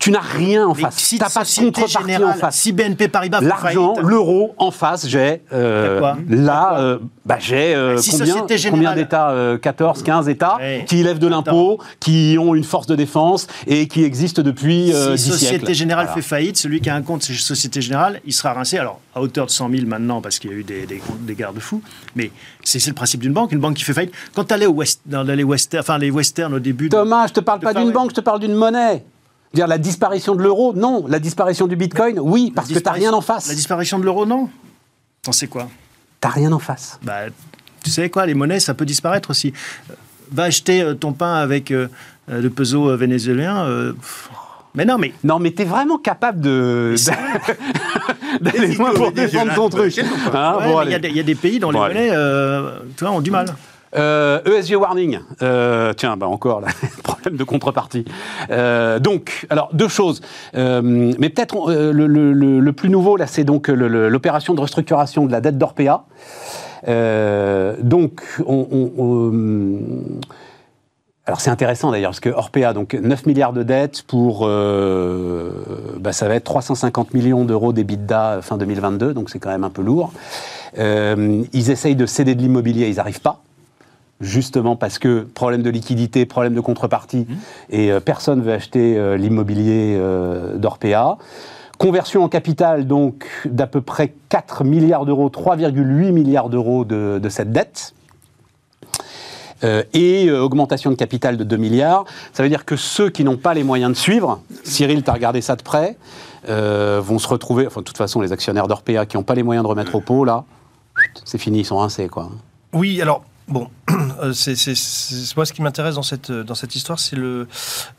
Speaker 2: Tu n'as rien en face.
Speaker 3: si
Speaker 2: Tu n'as pas de contrepartie en
Speaker 3: Générale,
Speaker 2: face.
Speaker 3: Si BNP Paribas fait
Speaker 2: L'argent, l'euro, en face, j'ai. euh, là, euh, bah, j'ai euh,
Speaker 3: Si
Speaker 2: combien,
Speaker 3: Générale-
Speaker 2: d'États euh, 14, 15 États
Speaker 3: Ouais.
Speaker 2: qui élèvent de l'impôt, qui ont une force de défense et qui existent depuis euh,
Speaker 3: si
Speaker 2: 10
Speaker 3: Société
Speaker 2: siècles.
Speaker 3: Générale
Speaker 2: Voilà.
Speaker 3: fait faillite, celui qui a un compte chez Société Générale, il sera rincé. Alors, à hauteur de 100 000 maintenant, parce qu'il y a eu des, des, des garde-fous. Mais c'est le principe d'une banque. Une banque qui fait faillite. Quand tu allais au West, dans les Western, enfin, les Westerns au début. de-
Speaker 2: Thomas, je te parle
Speaker 3: de
Speaker 2: pas d'une banque, je te parle d'une monnaie. Dire la disparition de l'euro, non. La disparition du bitcoin, oui, parce que t'as rien en
Speaker 3: La
Speaker 2: face.
Speaker 3: disparition de l'euro, non. T'en sais quoi
Speaker 2: T'as rien en face.
Speaker 3: bah, Tu sais quoi, les monnaies, ça peut disparaître aussi. Euh, Va acheter euh, ton pain avec euh, le peso vénézuélien. euh, mais non, mais
Speaker 2: Non, mais t'es vraiment capable de d'aller loin pour défendre ton truc. Hein,
Speaker 3: ouais,
Speaker 2: bon,
Speaker 3: mais il y, a des- il y a des pays dont
Speaker 2: Bon,
Speaker 3: les monnaies euh, tu vois, ont du mal.
Speaker 2: Euh, ESG Warning. Euh, tiens, bah encore, là, problème de contrepartie. Euh, donc, alors, deux choses. Mais peut-être le, plus nouveau, là, c'est donc l'opération de restructuration de la dette d'Orpea. Donc, on, alors c'est intéressant d'ailleurs, parce que Orpea, donc 9 milliards de dettes pour, bah, ça va être 350 millions d'euros d'EBITDA fin 2022, donc c'est quand même un peu lourd. Ils essayent de céder de l'immobilier, ils n'arrivent pas. Justement parce que problème de liquidité, problème de contrepartie, et euh, personne veut acheter euh, l'immobilier euh, d'Orpea. Conversion en capital, donc, d'à peu près 4 milliards d'euros, 3,8 milliards d'euros de, de cette dette. Euh, et augmentation de capital de 2 milliards. Ça veut dire que ceux qui n'ont pas les moyens de suivre, Cyril, tu as regardé ça de près, vont se retrouver, enfin, de toute façon, les actionnaires d'Orpea qui n'ont pas les moyens de remettre au pot, là, c'est fini, ils sont rincés, quoi.
Speaker 5: Oui, alors bon, c'est c'est- moi ce qui m'intéresse dans cette dans cette histoire, c'est le,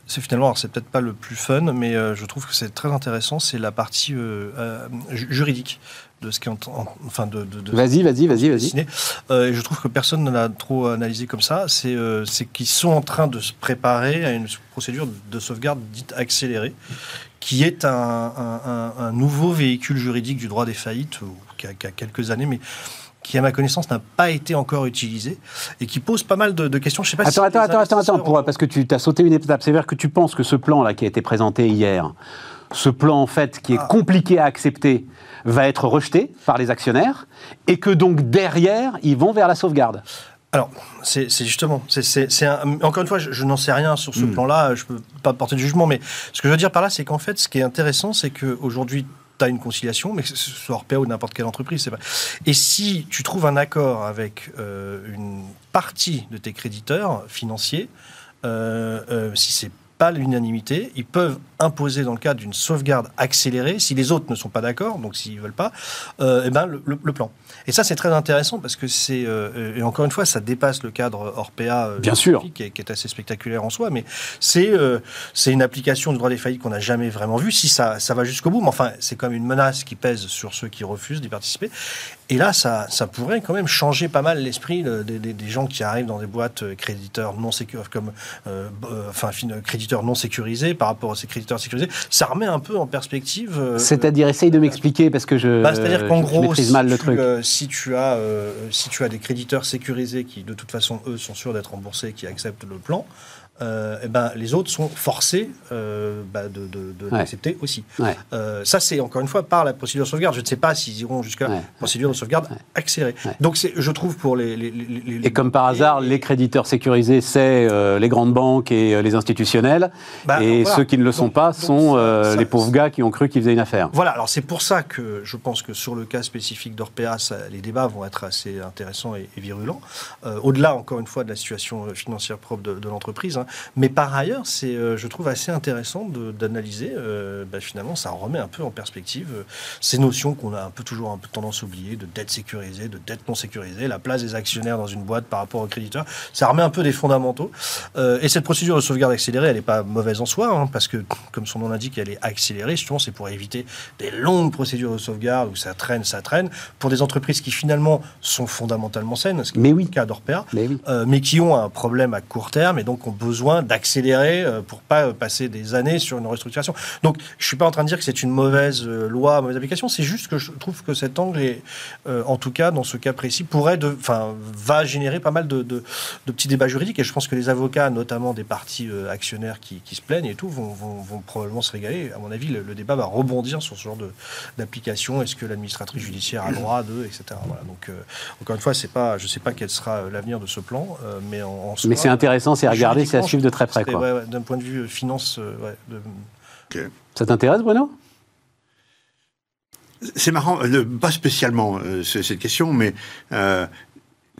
Speaker 5: c'est finalement, alors, c'est peut-être pas le plus fun, mais euh, je trouve que c'est très intéressant, c'est la partie euh, euh, ju- juridique de ce qui est en, en- enfin de, de, de-
Speaker 2: Vas-y, vas-y, vas-y, vas-y.
Speaker 5: Euh, je trouve que personne ne l'a trop analysé comme ça. C'est euh, c'est qu'ils sont en train de se préparer à une procédure de sauvegarde dite accélérée, qui est un, un- un- un nouveau véhicule juridique du droit des faillites, ou qui a, qui a quelques années, mais qui, à ma connaissance, n'a pas été encore utilisé et qui pose pas mal de, de questions. Je sais pas si
Speaker 2: Attends, attends, attends, attends, attends, pour- parce que tu as sauté une étape. C'est-à-dire que tu penses que ce plan-là qui a été présenté hier, ce plan en fait qui est
Speaker 5: Ah.
Speaker 2: compliqué à accepter, va être rejeté par les actionnaires et que donc derrière, ils vont vers la sauvegarde.
Speaker 5: Alors, c'est justement, c'est- encore une fois, je, je n'en sais rien sur ce plan-là, je peux pas porter de jugement, mais ce que je veux dire par là, c'est qu'en fait, ce qui est intéressant, c'est qu'aujourd'hui, tu as une conciliation, mais que ce soit Orpea ou n'importe quelle entreprise, pas. Et si tu trouves un accord avec euh, une partie de tes créditeurs financiers, euh, euh, si c'est pas l'unanimité, ils peuvent imposer dans le cadre d'une sauvegarde accélérée, si les autres ne sont pas d'accord, donc s'ils veulent pas, euh, eh ben le, le- le plan. Et ça c'est très intéressant parce que c'est euh, et encore une fois ça dépasse le cadre Orpea euh,
Speaker 2: Bien sûr.
Speaker 5: qui est, qui est assez spectaculaire en soi, mais c'est euh, c'est une application du droit des faillites qu'on n'a jamais vraiment vue. Si ça ça va jusqu'au bout, mais enfin c'est comme une menace qui pèse sur ceux qui refusent d'y participer. Et là, ça, ça pourrait quand même changer pas mal l'esprit des, gens qui arrivent dans des boîtes créditeurs non sécurisés, comme euh, enfin fin- créditeurs non sécurisés par rapport à ces créditeurs sécurisés. Ça remet un peu en perspective. euh,
Speaker 2: C'est-à-dire, essaye de m'expliquer parce que je,
Speaker 5: bah, C'est-à-dire qu'en
Speaker 2: je- je
Speaker 5: gros,
Speaker 2: maîtrise
Speaker 5: si,
Speaker 2: mal le
Speaker 5: tu,
Speaker 2: truc.
Speaker 5: euh, si, tu as, euh, si tu as des créditeurs sécurisés qui, de toute façon, eux, sont sûrs d'être remboursés, qui acceptent le plan, euh, eh ben, les autres sont forcés euh, bah, de, de- de
Speaker 2: Ouais.
Speaker 5: l'accepter aussi.
Speaker 2: Ouais.
Speaker 5: Euh, ça, c'est encore une fois par la procédure de sauvegarde. Je ne sais pas s'ils iront jusqu'à
Speaker 2: Ouais.
Speaker 5: la procédure de sauvegarde accélérée. Donc, je trouve pour les. les- les- les-
Speaker 2: Et comme par hasard, les créditeurs sécurisés, c'est euh, les grandes banques et euh, les institutionnels.
Speaker 5: Bah,
Speaker 2: et
Speaker 5: voilà.
Speaker 2: ceux qui ne le sont
Speaker 5: Donc-
Speaker 2: pas
Speaker 5: donc
Speaker 2: sont
Speaker 5: ça-
Speaker 2: les pauvres gars qui ont cru qu'ils faisaient une affaire.
Speaker 5: Voilà, alors c'est pour ça que je pense que sur le cas spécifique d'Orpea, ça- les débats vont être assez intéressants et, et virulents. Au-delà, encore une fois, de la situation financière propre de, de l'entreprise. hein. Mais par ailleurs, c'est, euh, je trouve assez intéressant de- d'analyser. euh, bah, finalement, ça remet un peu en perspective euh, ces notions qu'on a un peu toujours un peu tendance à oublier de dette sécurisée, de dette non sécurisée, la place des actionnaires dans une boîte par rapport aux créditeurs. Ça remet un peu des fondamentaux. Et cette procédure de sauvegarde accélérée, elle n'est pas mauvaise en soi, hein, parce que, comme son nom l'indique, elle est accélérée. Justement, c'est pour éviter des longues procédures de sauvegarde où ça traîne, ça traîne, pour des entreprises qui finalement sont fondamentalement saines, ce qui
Speaker 2: Mais
Speaker 5: est
Speaker 2: oui.
Speaker 5: le cas d'Orpea,
Speaker 2: Mais oui.
Speaker 5: euh, mais qui ont un problème à court terme et donc ont besoin d'accélérer euh, pour pas euh, passer des années sur une restructuration. Donc, je suis pas en train de dire que c'est une mauvaise euh, loi, mauvaise application. C'est juste que je trouve que cet angle est, euh, en tout cas, dans ce cas précis, pourrait de, enfin, va générer pas mal de, de- de petits débats juridiques. Et je pense que les avocats, notamment des partis actionnaires qui, qui se plaignent et tout, vont, vont- vont probablement se régaler. À mon avis, le, le débat va rebondir sur ce genre de- d'application. Est-ce que l'administratrice judiciaire a le droit de, etc. Voilà. Donc, euh, encore une fois, c'est pas, je sais pas quel sera l'avenir de ce plan, euh, mais en, en soi,
Speaker 2: Mais c'est intéressant, c'est à regarder, c'est à suivre de très près.
Speaker 5: c'était,
Speaker 2: Quoi.
Speaker 5: ouais, ouais, D'un point de vue euh, finance, euh, ouais, de-
Speaker 2: Ça t'intéresse, Bruno?
Speaker 4: C'est marrant, euh, pas spécialement euh, ce- cette question, mais euh,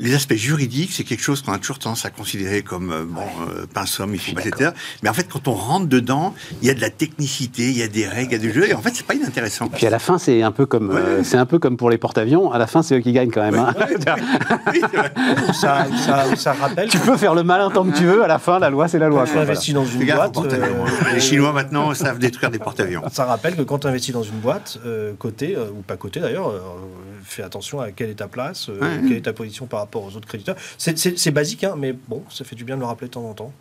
Speaker 4: les aspects juridiques, c'est quelque chose qu'on a toujours tendance à considérer comme euh, bon, euh, somme, il faut pas, etc. Mais en fait, quand on rentre dedans, il y a de la technicité, il y a des règles, il y a des jeux, et en fait, c'est pas inintéressant.
Speaker 2: Puis à la fin, c'est un peu comme, euh,
Speaker 4: Ouais.
Speaker 2: c'est un peu comme pour les porte-avions. À la fin, c'est eux qui gagnent quand même. hein.
Speaker 4: Oui,
Speaker 5: ça, ça, ça rappelle
Speaker 2: tu peux faire le malin tant que tu veux. À la fin, la loi, c'est la loi.
Speaker 5: quand tu investis dans une boîte. euh,
Speaker 4: Les Chinois maintenant savent détruire des porte-avions.
Speaker 5: Ça rappelle que quand tu investis dans une boîte, euh, côté euh, ou pas côté d'ailleurs, euh, fais attention à quelle est ta place, euh,
Speaker 4: Ouais.
Speaker 5: quelle est ta position par rapport aux autres créditeurs. C'est- basique, hein, mais bon, ça fait du bien de le rappeler de temps en temps.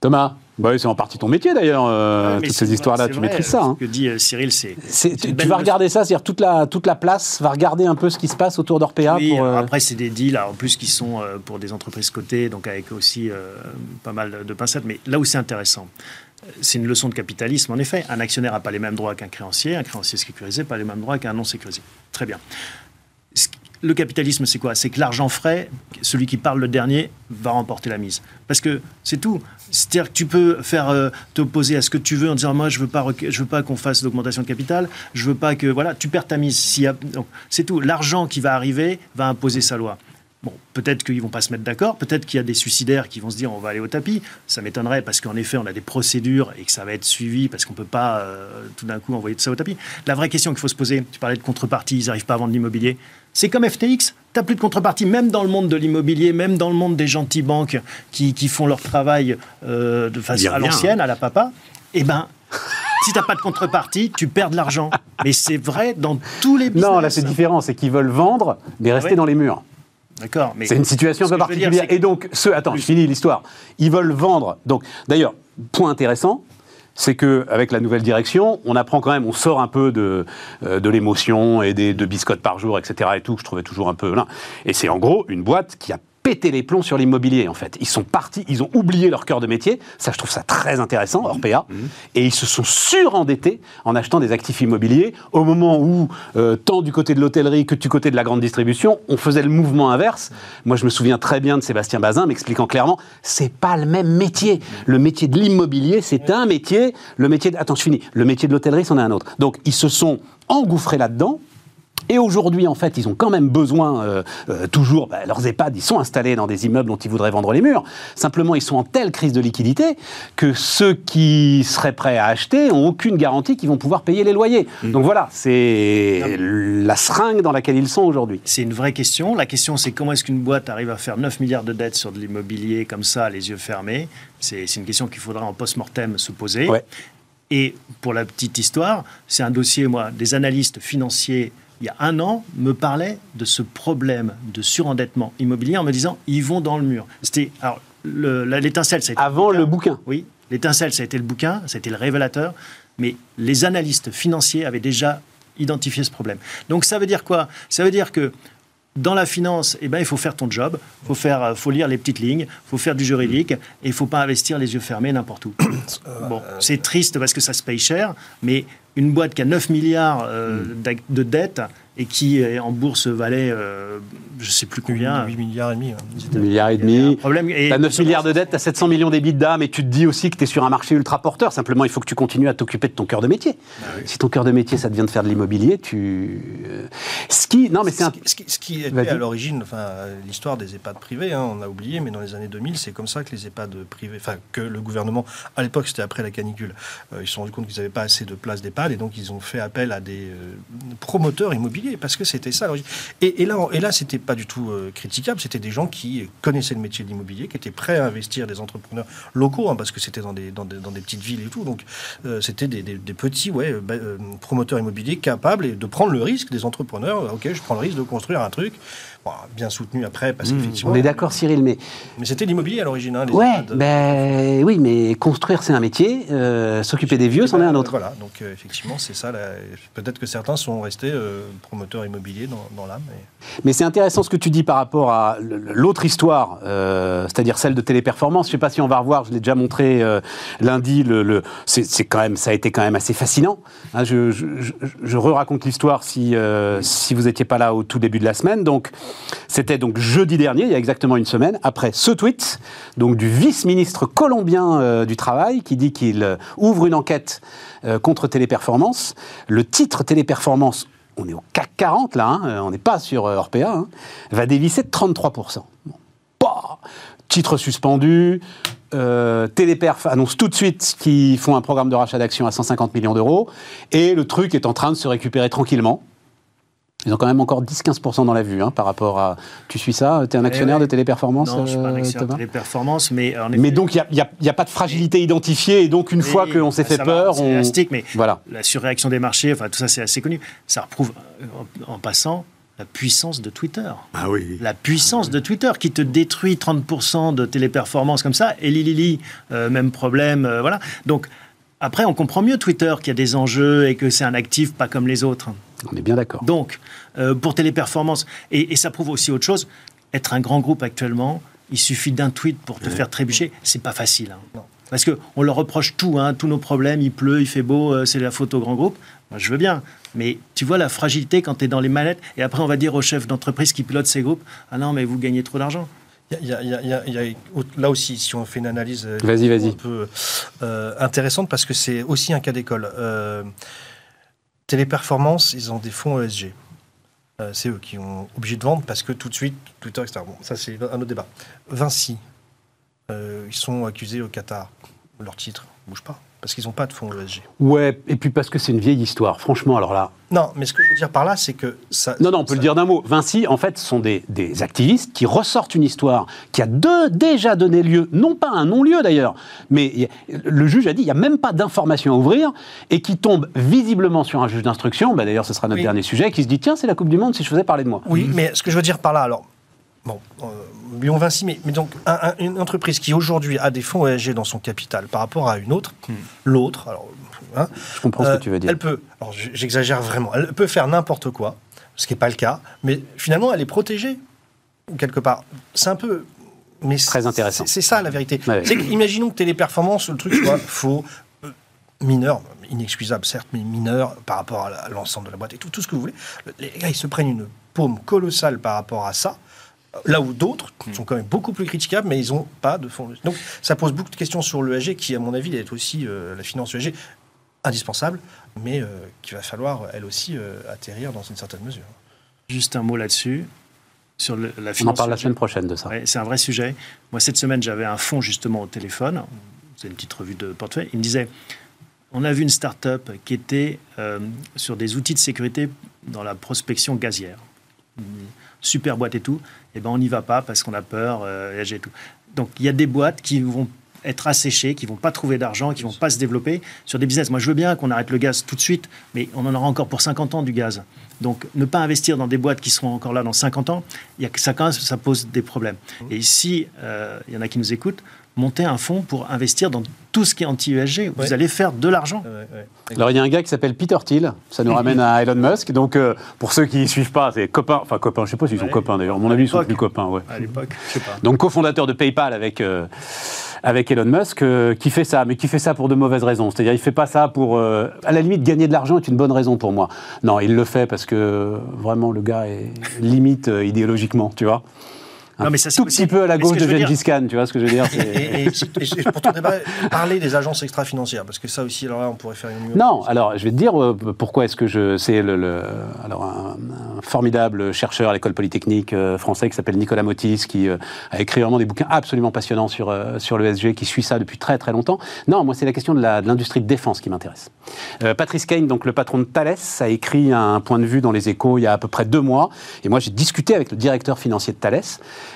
Speaker 2: Thomas bah oui, c'est en partie ton métier d'ailleurs, euh, toutes ces histoires-là, tu maîtrises ça. hein.
Speaker 3: Ce que dit euh, Cyril, c'est.
Speaker 2: Tu, vas regarder ça, c'est-à-dire toute la, toute la place va regarder un peu ce qui se passe autour d'Orpea
Speaker 3: Oui,
Speaker 2: pour. euh,
Speaker 3: après, c'est des deals, en plus, qui sont euh, pour des entreprises cotées, donc avec aussi euh, pas mal de pincettes. Mais là où c'est intéressant, euh, c'est une leçon de capitalisme. En effet, un actionnaire n'a pas les mêmes droits qu'un créancier, un créancier sécurisé n'a pas les mêmes droits qu'un non sécurisé. Très bien. Le capitalisme, c'est quoi? C'est que l'argent frais, celui qui parle le dernier, va remporter la mise. Parce que c'est tout. C'est-à-dire que tu peux faire euh, t'opposer à ce que tu veux en disant moi je veux pas je veux pas qu'on fasse d'augmentation de capital, je veux pas que voilà, tu perds ta mise. C'est tout. L'argent qui va arriver va imposer sa loi. Bon, peut-être qu'ils vont pas se mettre d'accord, peut-être qu'il y a des suicidaires qui vont se dire on va aller au tapis. Ça m'étonnerait parce qu'en effet on a des procédures et que ça va être suivi parce qu'on peut pas euh, tout d'un coup envoyer tout ça au tapis. La vraie question qu'il faut se poser, tu parlais de contrepartie, ils n'arrivent pas à vendre l'immobilier. C'est comme FTX, tu plus de contrepartie, même dans le monde de l'immobilier, même dans le monde des gentils banques qui, qui font leur travail euh, de façon à l'ancienne, à la papa. Eh ben, si t'as pas de contrepartie, tu perds de l'argent. Mais c'est vrai dans tous les business.
Speaker 2: Non, là c'est différent, c'est qu'ils veulent vendre, mais rester
Speaker 3: ouais.
Speaker 2: dans les murs.
Speaker 3: D'accord, mais
Speaker 2: C'est une situation un peu
Speaker 3: dire,
Speaker 2: particulière. Et donc, ce, attends, je finis l'histoire. Ils veulent vendre. Donc, d'ailleurs, point intéressant, c'est que avec la nouvelle direction, on apprend quand même, on sort un peu de, euh, de l'émotion et des deux biscottes par jour, etc. Et tout, que je trouvais toujours un peu. là. Et c'est en gros une boîte qui a pété les plombs sur l'immobilier en fait. Ils sont partis, ils ont oublié leur cœur de métier. Ça, je trouve ça très intéressant, Orpea. Et ils se sont surendettés en achetant des actifs immobiliers au moment où, euh, tant du côté de l'hôtellerie que du côté de la grande distribution, on faisait le mouvement inverse. Moi, je me souviens très bien de Sébastien Bazin m'expliquant clairement, c'est pas le même métier. Le métier de l'immobilier, c'est un métier. Le métier de, attends, je finis. Le métier de l'hôtellerie, c'en est un autre. Donc, ils se sont engouffrés là-dedans. Et aujourd'hui, en fait, ils ont quand même besoin, euh, euh, toujours, bah, leurs EHPAD, ils sont installés dans des immeubles dont ils voudraient vendre les murs. Simplement, ils sont en telle crise de liquidité que ceux qui seraient prêts à acheter n'ont aucune garantie qu'ils vont pouvoir payer les loyers. Donc voilà, c'est la seringue dans laquelle ils sont aujourd'hui.
Speaker 3: C'est une vraie question. La question, c'est comment est-ce qu'une boîte arrive à faire 9 milliards de dettes sur de l'immobilier comme ça, les yeux fermés? C'est c'est une question qu'il faudra en post-mortem se poser.
Speaker 2: Ouais.
Speaker 3: Et pour la petite histoire, c'est un dossier, moi, des analystes financiers, il y a un an, me parlaient de ce problème de surendettement immobilier en me disant ils vont dans le mur. C'était. Alors, l'étincelle, ça a été
Speaker 2: Avant le bouquin.
Speaker 3: oui, l'étincelle, ça a été le bouquin, ça a été le révélateur, mais les analystes financiers avaient déjà identifié ce problème. Donc ça veut dire quoi? Ça veut dire que dans la finance, eh ben, il faut faire ton job, il faut, faire, euh, faut lire les petites lignes, il faut faire du juridique, et il ne faut pas investir les yeux fermés n'importe où. bon, c'est triste parce que ça se paye cher, mais une boîte qui a 9 milliards euh, d'ac- de dettes et qui euh, en bourse valait, euh, je ne sais plus combien,
Speaker 5: 8 milliards et demi. hein.
Speaker 2: Un milliard et demi.
Speaker 3: problème. Et-
Speaker 2: T'as 9 milliards de dettes, t'as 700 millions d'EBITDA, mais tu te dis aussi que tu es sur un marché ultra porteur. Simplement, il faut que tu continues à t'occuper de ton cœur de métier. Si ton cœur de métier, ça devient de faire de l'immobilier, tu. euh, Ce qui. Non, mais c'est un.
Speaker 5: Ce qui- Ce était à l'origine, enfin, l'histoire des EHPAD privés, hein, on a oublié, mais dans les années 2000, c'est comme ça que les EHPAD privés, enfin, que le gouvernement, à l'époque, c'était après la canicule, euh, ils se sont rendus compte qu'ils n'avaient pas assez de places d'EHPAD et donc ils ont fait appel à des euh, promoteurs immobiliers parce que c'était ça. Et, là, et là, c'était pas du tout euh, critiquable, c'était des gens qui connaissaient le métier de l'immobilier, qui étaient prêts à investir des entrepreneurs locaux, hein, parce que c'était dans des, dans, des, petites villes et tout. Donc, euh, c'était des, petits euh, bah, promoteurs immobiliers capables de prendre le risque des entrepreneurs. Ok, je prends le risque de construire un truc, Bon, bien soutenu après, parce qu'effectivement.
Speaker 2: Mmh. On est d'accord, Cyril, mais.
Speaker 5: Mais c'était l'immobilier à l'origine. Hein, les
Speaker 2: Ouais, ben oui, mais construire, c'est un métier. euh, S'occuper des vieux, c'en est un autre.
Speaker 5: Voilà, donc euh, effectivement, c'est ça. Peut-être que certains sont restés euh, promoteurs immobiliers dans, dans l'âme. mais-
Speaker 2: Mais c'est intéressant ce que tu dis par rapport à l'autre histoire, c'est-à-dire celle de Téléperformance. Je ne sais pas si on va revoir, je l'ai déjà montré lundi. Le, le- c'est quand même, ça a été quand même assez fascinant. Hein, je je, je- je re-raconte l'histoire si, si vous n'étiez pas là au tout début de la semaine. Donc, c'était donc jeudi dernier, il y a exactement une semaine, après ce tweet du vice-ministre colombien euh, du Travail qui dit qu'il euh, ouvre une enquête euh, contre Téléperformance. Le titre Téléperformance on est au CAC 40 là, hein, on n'est pas sur Orpea, hein, va dévisser de 33%. Bon. Bah, titre suspendu, Téléperf annonce tout de suite qu'ils font un programme de rachat d'actions à 150 millions d'euros, et le truc est en train de se récupérer tranquillement. Ils ont quand même encore 10-15% dans la vue hein, par rapport à... Tu suis ça Tu es un actionnaire
Speaker 3: ouais.
Speaker 2: de Téléperformance
Speaker 3: Non, je suis pas un
Speaker 2: euh,
Speaker 3: actionnaire de téléperformance, mais en effet,
Speaker 2: Mais donc, il n'y a, y a pas de fragilité identifiée, et donc une fois qu'on s'est fait peur,
Speaker 3: c'est
Speaker 2: on...
Speaker 3: élastique, mais
Speaker 2: Voilà.
Speaker 3: la surréaction des marchés, enfin tout ça c'est assez connu. Ça reprouve, euh, en, en passant, la puissance de Twitter.
Speaker 4: Ah oui.
Speaker 3: La puissance de Twitter qui te détruit 30% de téléperformance comme ça. Et Lili, euh, même problème. euh, voilà. Donc, après, on comprend mieux Twitter qu'il y a des enjeux et que c'est un actif pas comme les autres.
Speaker 2: On est bien d'accord.
Speaker 3: Donc, euh, pour téléperformance, et, et ça prouve aussi autre chose, être un grand groupe actuellement, il suffit d'un tweet pour te faire trébucher, c'est pas facile. hein.
Speaker 5: Non.
Speaker 3: Parce qu'on leur reproche tout, hein, tous nos problèmes, il pleut, il fait beau, euh, c'est la faute au grand groupe. Moi, je veux bien. Mais tu vois la fragilité quand tu es dans les mallettes, et après on va dire au chef d'entreprise qui pilote ces groupes, ah non, mais vous gagnez trop d'argent.
Speaker 5: Il y a- il y a- il y a- il y a- là aussi, si on fait une analyse euh,
Speaker 2: Vas-y, vas-y.
Speaker 5: un peu euh, intéressante, parce que c'est aussi un cas d'école. Euh, Téléperformance, ils ont des fonds ESG. Euh, c'est eux qui ont obligé de vendre parce que tout de suite, Twitter, etc. Bon, ça, c'est un autre débat. Vinci, euh, ils sont accusés au Qatar. Leur titre ne bouge pas parce qu'ils n'ont pas de fonds ESG.
Speaker 2: Ouais, et puis parce que c'est une vieille histoire. Franchement, alors là.
Speaker 5: Non, mais ce que je veux dire par là, c'est que ça.
Speaker 2: Non, non, on peut le dire d'un mot. Vinci, en fait, sont des, des activistes qui ressortent une histoire qui a de- déjà donné lieu, non pas un non-lieu d'ailleurs, mais le juge a dit il n'y a même pas d'information à ouvrir et qui tombe visiblement sur un juge d'instruction. Bah, d'ailleurs, ce sera notre
Speaker 5: Oui.
Speaker 2: dernier sujet, qui se dit tiens, c'est la Coupe du Monde si je faisais parler de moi.
Speaker 5: Oui, mais ce que je veux dire par là, alors, bon, euh, Lyon Vinci, mais, mais donc un- un- une entreprise qui aujourd'hui a des fonds ESG dans son capital par rapport à une autre, l'autre, alors, hein,
Speaker 2: Je comprends ce
Speaker 5: euh,
Speaker 2: que tu veux dire.
Speaker 5: elle peut, alors j'exagère vraiment, elle peut faire n'importe quoi, ce qui n'est pas le cas, mais finalement elle est protégée quelque part. C'est un peu, mais
Speaker 2: Très
Speaker 5: c'est-
Speaker 2: intéressant.
Speaker 5: C'est ça la vérité.
Speaker 2: Ouais.
Speaker 5: Que, imaginons que Téléperformance, le truc soit faux, euh, mineur, inexcusable certes, mais mineur par rapport à l'ensemble de la boîte et tout, tout ce que vous voulez. Le- Les gars, ils se prennent une paume colossale par rapport à ça. Là où d'autres sont quand même beaucoup plus critiquables, mais ils n'ont pas de fonds. Donc ça pose beaucoup de questions sur l'ESG, qui, à mon avis, est aussi euh, la finance ESG indispensable, mais euh, qu'il va falloir, elle aussi, euh, atterrir dans une certaine mesure.
Speaker 3: Juste un mot là-dessus. Sur le- la
Speaker 2: On en
Speaker 3: finance
Speaker 2: parle la
Speaker 3: ESG.
Speaker 2: semaine prochaine de ça.
Speaker 3: Ouais, c'est un vrai sujet. Moi, cette semaine, j'avais un fonds justement au téléphone. C'est une petite revue de portefeuille. Il me disait on a vu une start-up qui était euh, sur des outils de sécurité dans la prospection gazière. Super boîte et tout. Et ben, on n'y va pas parce qu'on a peur, euh, et tout. Donc, il y a des boîtes qui vont être asséchées, qui vont pas trouver d'argent, qui vont pas se développer sur des business. Moi, je veux bien qu'on arrête le gaz tout de suite, mais on en aura encore pour 50 ans du gaz. Donc, ne pas investir dans des boîtes qui seront encore là dans 50 ans, y a ça, ça pose des problèmes. Et ici, euh, il y en a qui nous écoutent, montez un fonds pour investir dans tout ce qui est anti-ESG. Vous
Speaker 5: Ouais.
Speaker 3: allez faire de l'argent.
Speaker 5: Ouais, ouais.
Speaker 2: Alors il y a un gars qui s'appelle Peter Thiel, ça nous ramène à Elon Musk. Donc euh, pour ceux qui ne suivent pas, c'est copains, enfin copains, je sais pas s'ils sont
Speaker 3: Ouais.
Speaker 2: copains d'ailleurs, à mon avis ils sont plus copains, ouais.
Speaker 3: À l'époque, je sais pas.
Speaker 2: Donc cofondateur de PayPal avec, euh, avec Elon Musk, euh, qui fait ça, mais qui fait ça pour de mauvaises raisons. C'est-à-dire il fait pas ça pour, euh, à la limite, gagner de l'argent est une bonne raison pour moi. Non, il le fait parce que vraiment le gars est limite euh, idéologiquement, tu vois.
Speaker 3: Non, mais ça,
Speaker 2: tout
Speaker 3: possible.
Speaker 2: petit peu à la gauche de Gengis Khan, tu vois ce que je veux dire
Speaker 5: Et, et, et- pour ton débat, parler des agences extra-financières, parce que ça aussi, alors là, on pourrait faire une.
Speaker 2: Non, alors je vais te dire euh, pourquoi est-ce que je. C'est le, le- alors un, un formidable chercheur à l'école polytechnique euh, français qui s'appelle Nicolas Motis, qui euh, a écrit vraiment des bouquins absolument passionnants sur, euh, sur l'ESG, qui suit ça depuis très très longtemps. Non, moi c'est la question de la- de l'industrie de, défense qui m'intéresse. Euh, Patrice Kane, donc le patron de Thales, a écrit un point de vue dans les échos il y a à peu près deux mois, et moi j'ai discuté avec le directeur financier de Thales.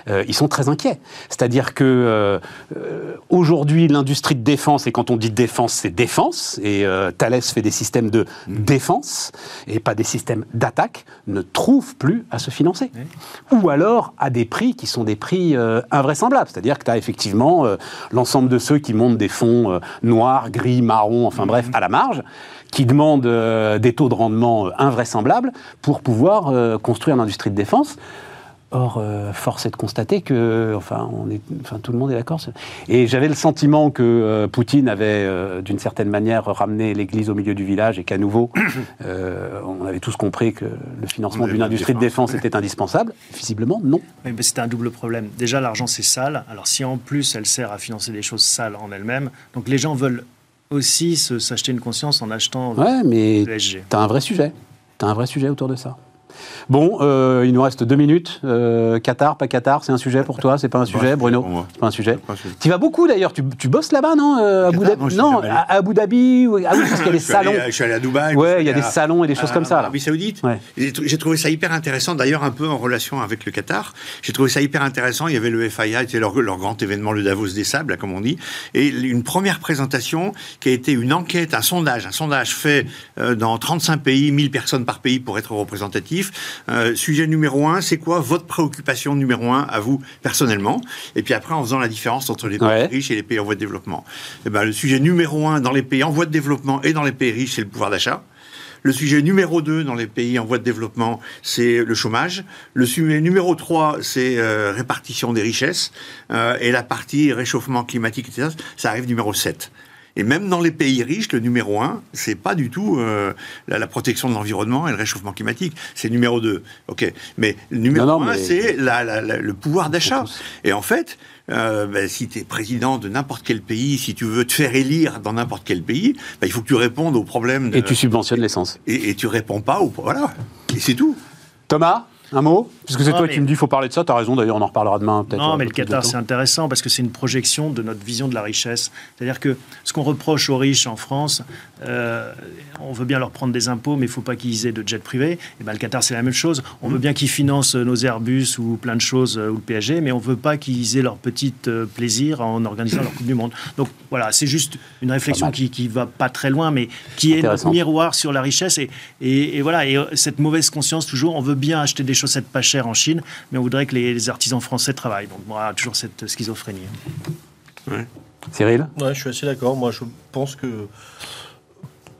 Speaker 2: Euh, ils sont très inquiets. C'est-à-dire que euh, aujourd'hui, l'industrie de défense, et quand on dit défense, c'est défense, et euh, Thales fait des systèmes de défense, et pas des systèmes d'attaque, ne trouve plus à se financer. Ou alors à des prix qui sont des prix invraisemblables. C'est-à-dire que tu as effectivement l'ensemble de ceux qui montent des fonds noirs, gris, marron, enfin bref, à la marge, qui demandent euh, des taux de rendement invraisemblables pour pouvoir euh, construire l'industrie de défense. Or, euh, force est de constater que, enfin, on est, enfin, tout le monde est d'accord. Et j'avais le sentiment que euh, Poutine avait, euh, d'une certaine manière, ramené l'Église au milieu du village et qu'à nouveau, on avait tous compris que le financement d'une industrie de
Speaker 4: défense.
Speaker 2: était indispensable. Visiblement, non.
Speaker 3: Oui, mais c'est un double problème. Déjà, l'argent, c'est sale. Alors, si en plus, elle sert à financer des choses sales en elle-même, donc les gens veulent aussi s'acheter une conscience en achetant
Speaker 2: Ouais, mais
Speaker 3: le SG.
Speaker 2: t'as un vrai sujet. T'as un vrai sujet autour de ça. Bon, euh, il nous reste deux minutes. Euh, Qatar, pas Qatar, c'est un sujet pour toi C'est pas un sujet, Bruno. C'est pas un sujet. Tu vas beaucoup d'ailleurs. Tu, tu bosses là-bas, non euh, Abu
Speaker 4: Qatar,
Speaker 2: Dhabi
Speaker 4: non,
Speaker 2: à Abu Dhabi. ou- Ah oui, parce qu'il y a des
Speaker 4: allé-
Speaker 2: salons.
Speaker 4: Je suis allé à Dubaï. Suis
Speaker 2: il y a des salons et des choses comme ça.
Speaker 4: Arabie Saoudite.
Speaker 2: Ouais.
Speaker 4: J'ai trouvé ça hyper intéressant, d'ailleurs un peu en relation avec le Qatar. J'ai trouvé ça hyper intéressant. Il y avait le FIA, c'était leur, leur grand événement, le Davos des Sables, comme on dit. Et une première présentation qui a été une enquête, un sondage, un sondage fait dans 35 pays, 1000 personnes par pays pour être représentatif, Euh, sujet numéro un, c'est quoi votre préoccupation numéro un à vous personnellement? Et puis après, en faisant la différence entre les pays
Speaker 2: Ouais.
Speaker 4: riches et les pays en voie de développement. Eh ben, le sujet numéro un dans les pays en voie de développement et dans les pays riches, c'est le pouvoir d'achat. Le sujet numéro 2 dans les pays en voie de développement, c'est le chômage. Le sujet numéro 3, c'est euh, répartition des richesses. Euh, et la partie réchauffement climatique, etc., ça arrive numéro 7. Et même dans les pays riches, le numéro 1, c'est pas du tout euh, la, la protection de l'environnement et le réchauffement climatique. C'est numéro 2. OK. Mais le numéro
Speaker 2: Non, non,
Speaker 4: 1,
Speaker 2: mais-
Speaker 4: c'est la- la- la- le pouvoir d'achat. Et en fait, euh, ben, si tu es président de n'importe quel pays, si tu veux te faire élire dans n'importe quel pays, ben, il faut que tu répondes aux problèmes de,
Speaker 2: Et tu subventionnes l'essence.
Speaker 4: et, et tu réponds pas au voilà et c'est tout
Speaker 2: Thomas, un mot Puisque c'est
Speaker 3: Non,
Speaker 2: toi
Speaker 3: mais-
Speaker 2: qui me dis, il faut parler de ça. T'as raison, d'ailleurs, on en reparlera demain. peut-être.
Speaker 3: Non,
Speaker 2: un
Speaker 3: mais le Qatar, c'est intéressant parce que c'est une projection de notre vision de la richesse. C'est-à-dire que ce qu'on reproche aux riches en France, euh, on veut bien leur prendre des impôts, mais il ne faut pas qu'ils aient de jet privé. Et ben, le Qatar, c'est la même chose. On veut bien qu'ils financent nos Airbus ou plein de choses, euh, ou le PSG, mais on ne veut pas qu'ils aient leur petit euh, plaisir en organisant leur Coupe du Monde. Donc voilà, c'est juste une réflexion qui ne va pas très loin, mais qui est notre miroir sur la richesse. Et, et, et voilà, et euh, cette mauvaise conscience, toujours, on veut bien acheter des chaussettes pas chères en Chine, mais on voudrait que les, les artisans français travaillent. Donc voilà, toujours cette schizophrénie.
Speaker 2: Cyril
Speaker 5: Ouais, je suis assez d'accord. Moi, je pense que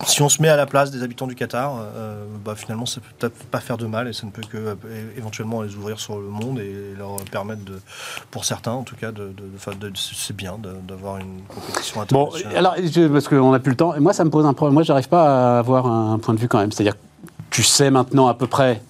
Speaker 5: si on se met à la place des habitants du Qatar, euh, bah, finalement, ça peut peut-être pas faire de mal et ça ne peut que euh, éventuellement les ouvrir sur le monde et leur permettre de, pour certains en tout cas, de, de- de- enfin, de- c'est bien d'avoir une compétition
Speaker 2: Bon,
Speaker 5: internationale.
Speaker 2: alors, je- parce qu'on n'a plus le temps, et moi, ça me pose un problème. Moi, j'arrive pas à avoir un point de vue quand même. C'est-à-dire, tu sais maintenant à peu près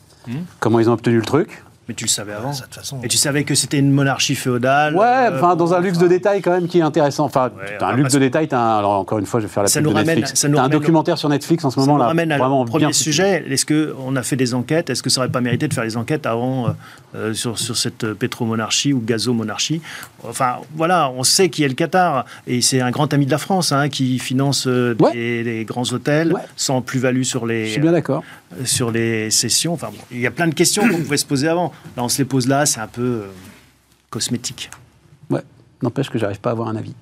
Speaker 2: Comment ils ont obtenu le truc?
Speaker 3: Mais tu le savais avant.
Speaker 5: Ça, de toute façon,
Speaker 3: Et tu savais que c'était une monarchie féodale.
Speaker 2: Ouais,
Speaker 3: euh,
Speaker 2: enfin, dans un luxe de détail quand même qui est intéressant. Enfin,
Speaker 3: Ouais,
Speaker 2: t'as un luxe de détail, t'as un- alors encore une fois, je vais faire la
Speaker 3: Ça
Speaker 2: pub
Speaker 3: nous
Speaker 2: de
Speaker 3: ramène-
Speaker 2: Netflix.
Speaker 3: ça nous
Speaker 2: T'as un documentaire sur Netflix en ce
Speaker 3: Ça
Speaker 2: moment
Speaker 3: nous
Speaker 2: là,
Speaker 3: ramène à
Speaker 2: vraiment
Speaker 3: premier
Speaker 2: bien
Speaker 3: sujet. Est-ce qu'on a fait des enquêtes? Est-ce que ça n'aurait pas mérité de faire des enquêtes avant euh, euh, sur, sur cette pétromonarchie ou gazomonarchie? Enfin, voilà, on sait qui est le Qatar. Et c'est un grand ami de la France hein, qui finance euh,
Speaker 2: Ouais.
Speaker 3: des, des grands hôtels
Speaker 2: Ouais.
Speaker 3: sans plus-value sur
Speaker 2: Je
Speaker 3: les,
Speaker 2: suis bien d'accord.
Speaker 3: euh, sur les sessions. Enfin, bon, il y a plein de questions qu'on pouvait se poser avant. Là, on se les pose là, c'est un peu euh, cosmétique.
Speaker 2: Ouais, n'empêche que j'arrive pas à avoir un avis.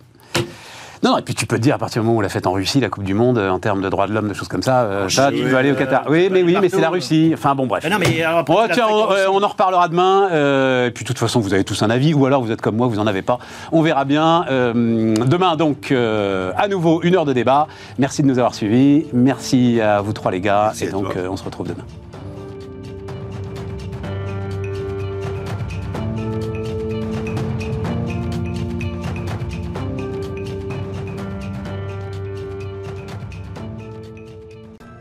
Speaker 2: Non, non, et puis tu peux te dire, à partir du moment où on l'a faite en Russie, la Coupe du Monde, euh, en termes de droits de l'homme, de choses comme ça, euh, ça, tu veux aller au Qatar. Oui,
Speaker 3: peux
Speaker 2: mais oui, mais c'est la. Russie. Enfin bon, bref.
Speaker 3: Mais non, mais alors, la
Speaker 2: tiens, on, euh, en reparlera demain. euh, et puis, de toute façon, vous avez tous un avis, ou alors vous êtes comme moi, vous en avez pas. On verra bien. Euh, demain, donc, euh, à nouveau, une heure de débat. Merci de nous avoir suivis. Merci à vous trois, les gars.
Speaker 4: Merci
Speaker 2: et donc, euh, on se retrouve demain.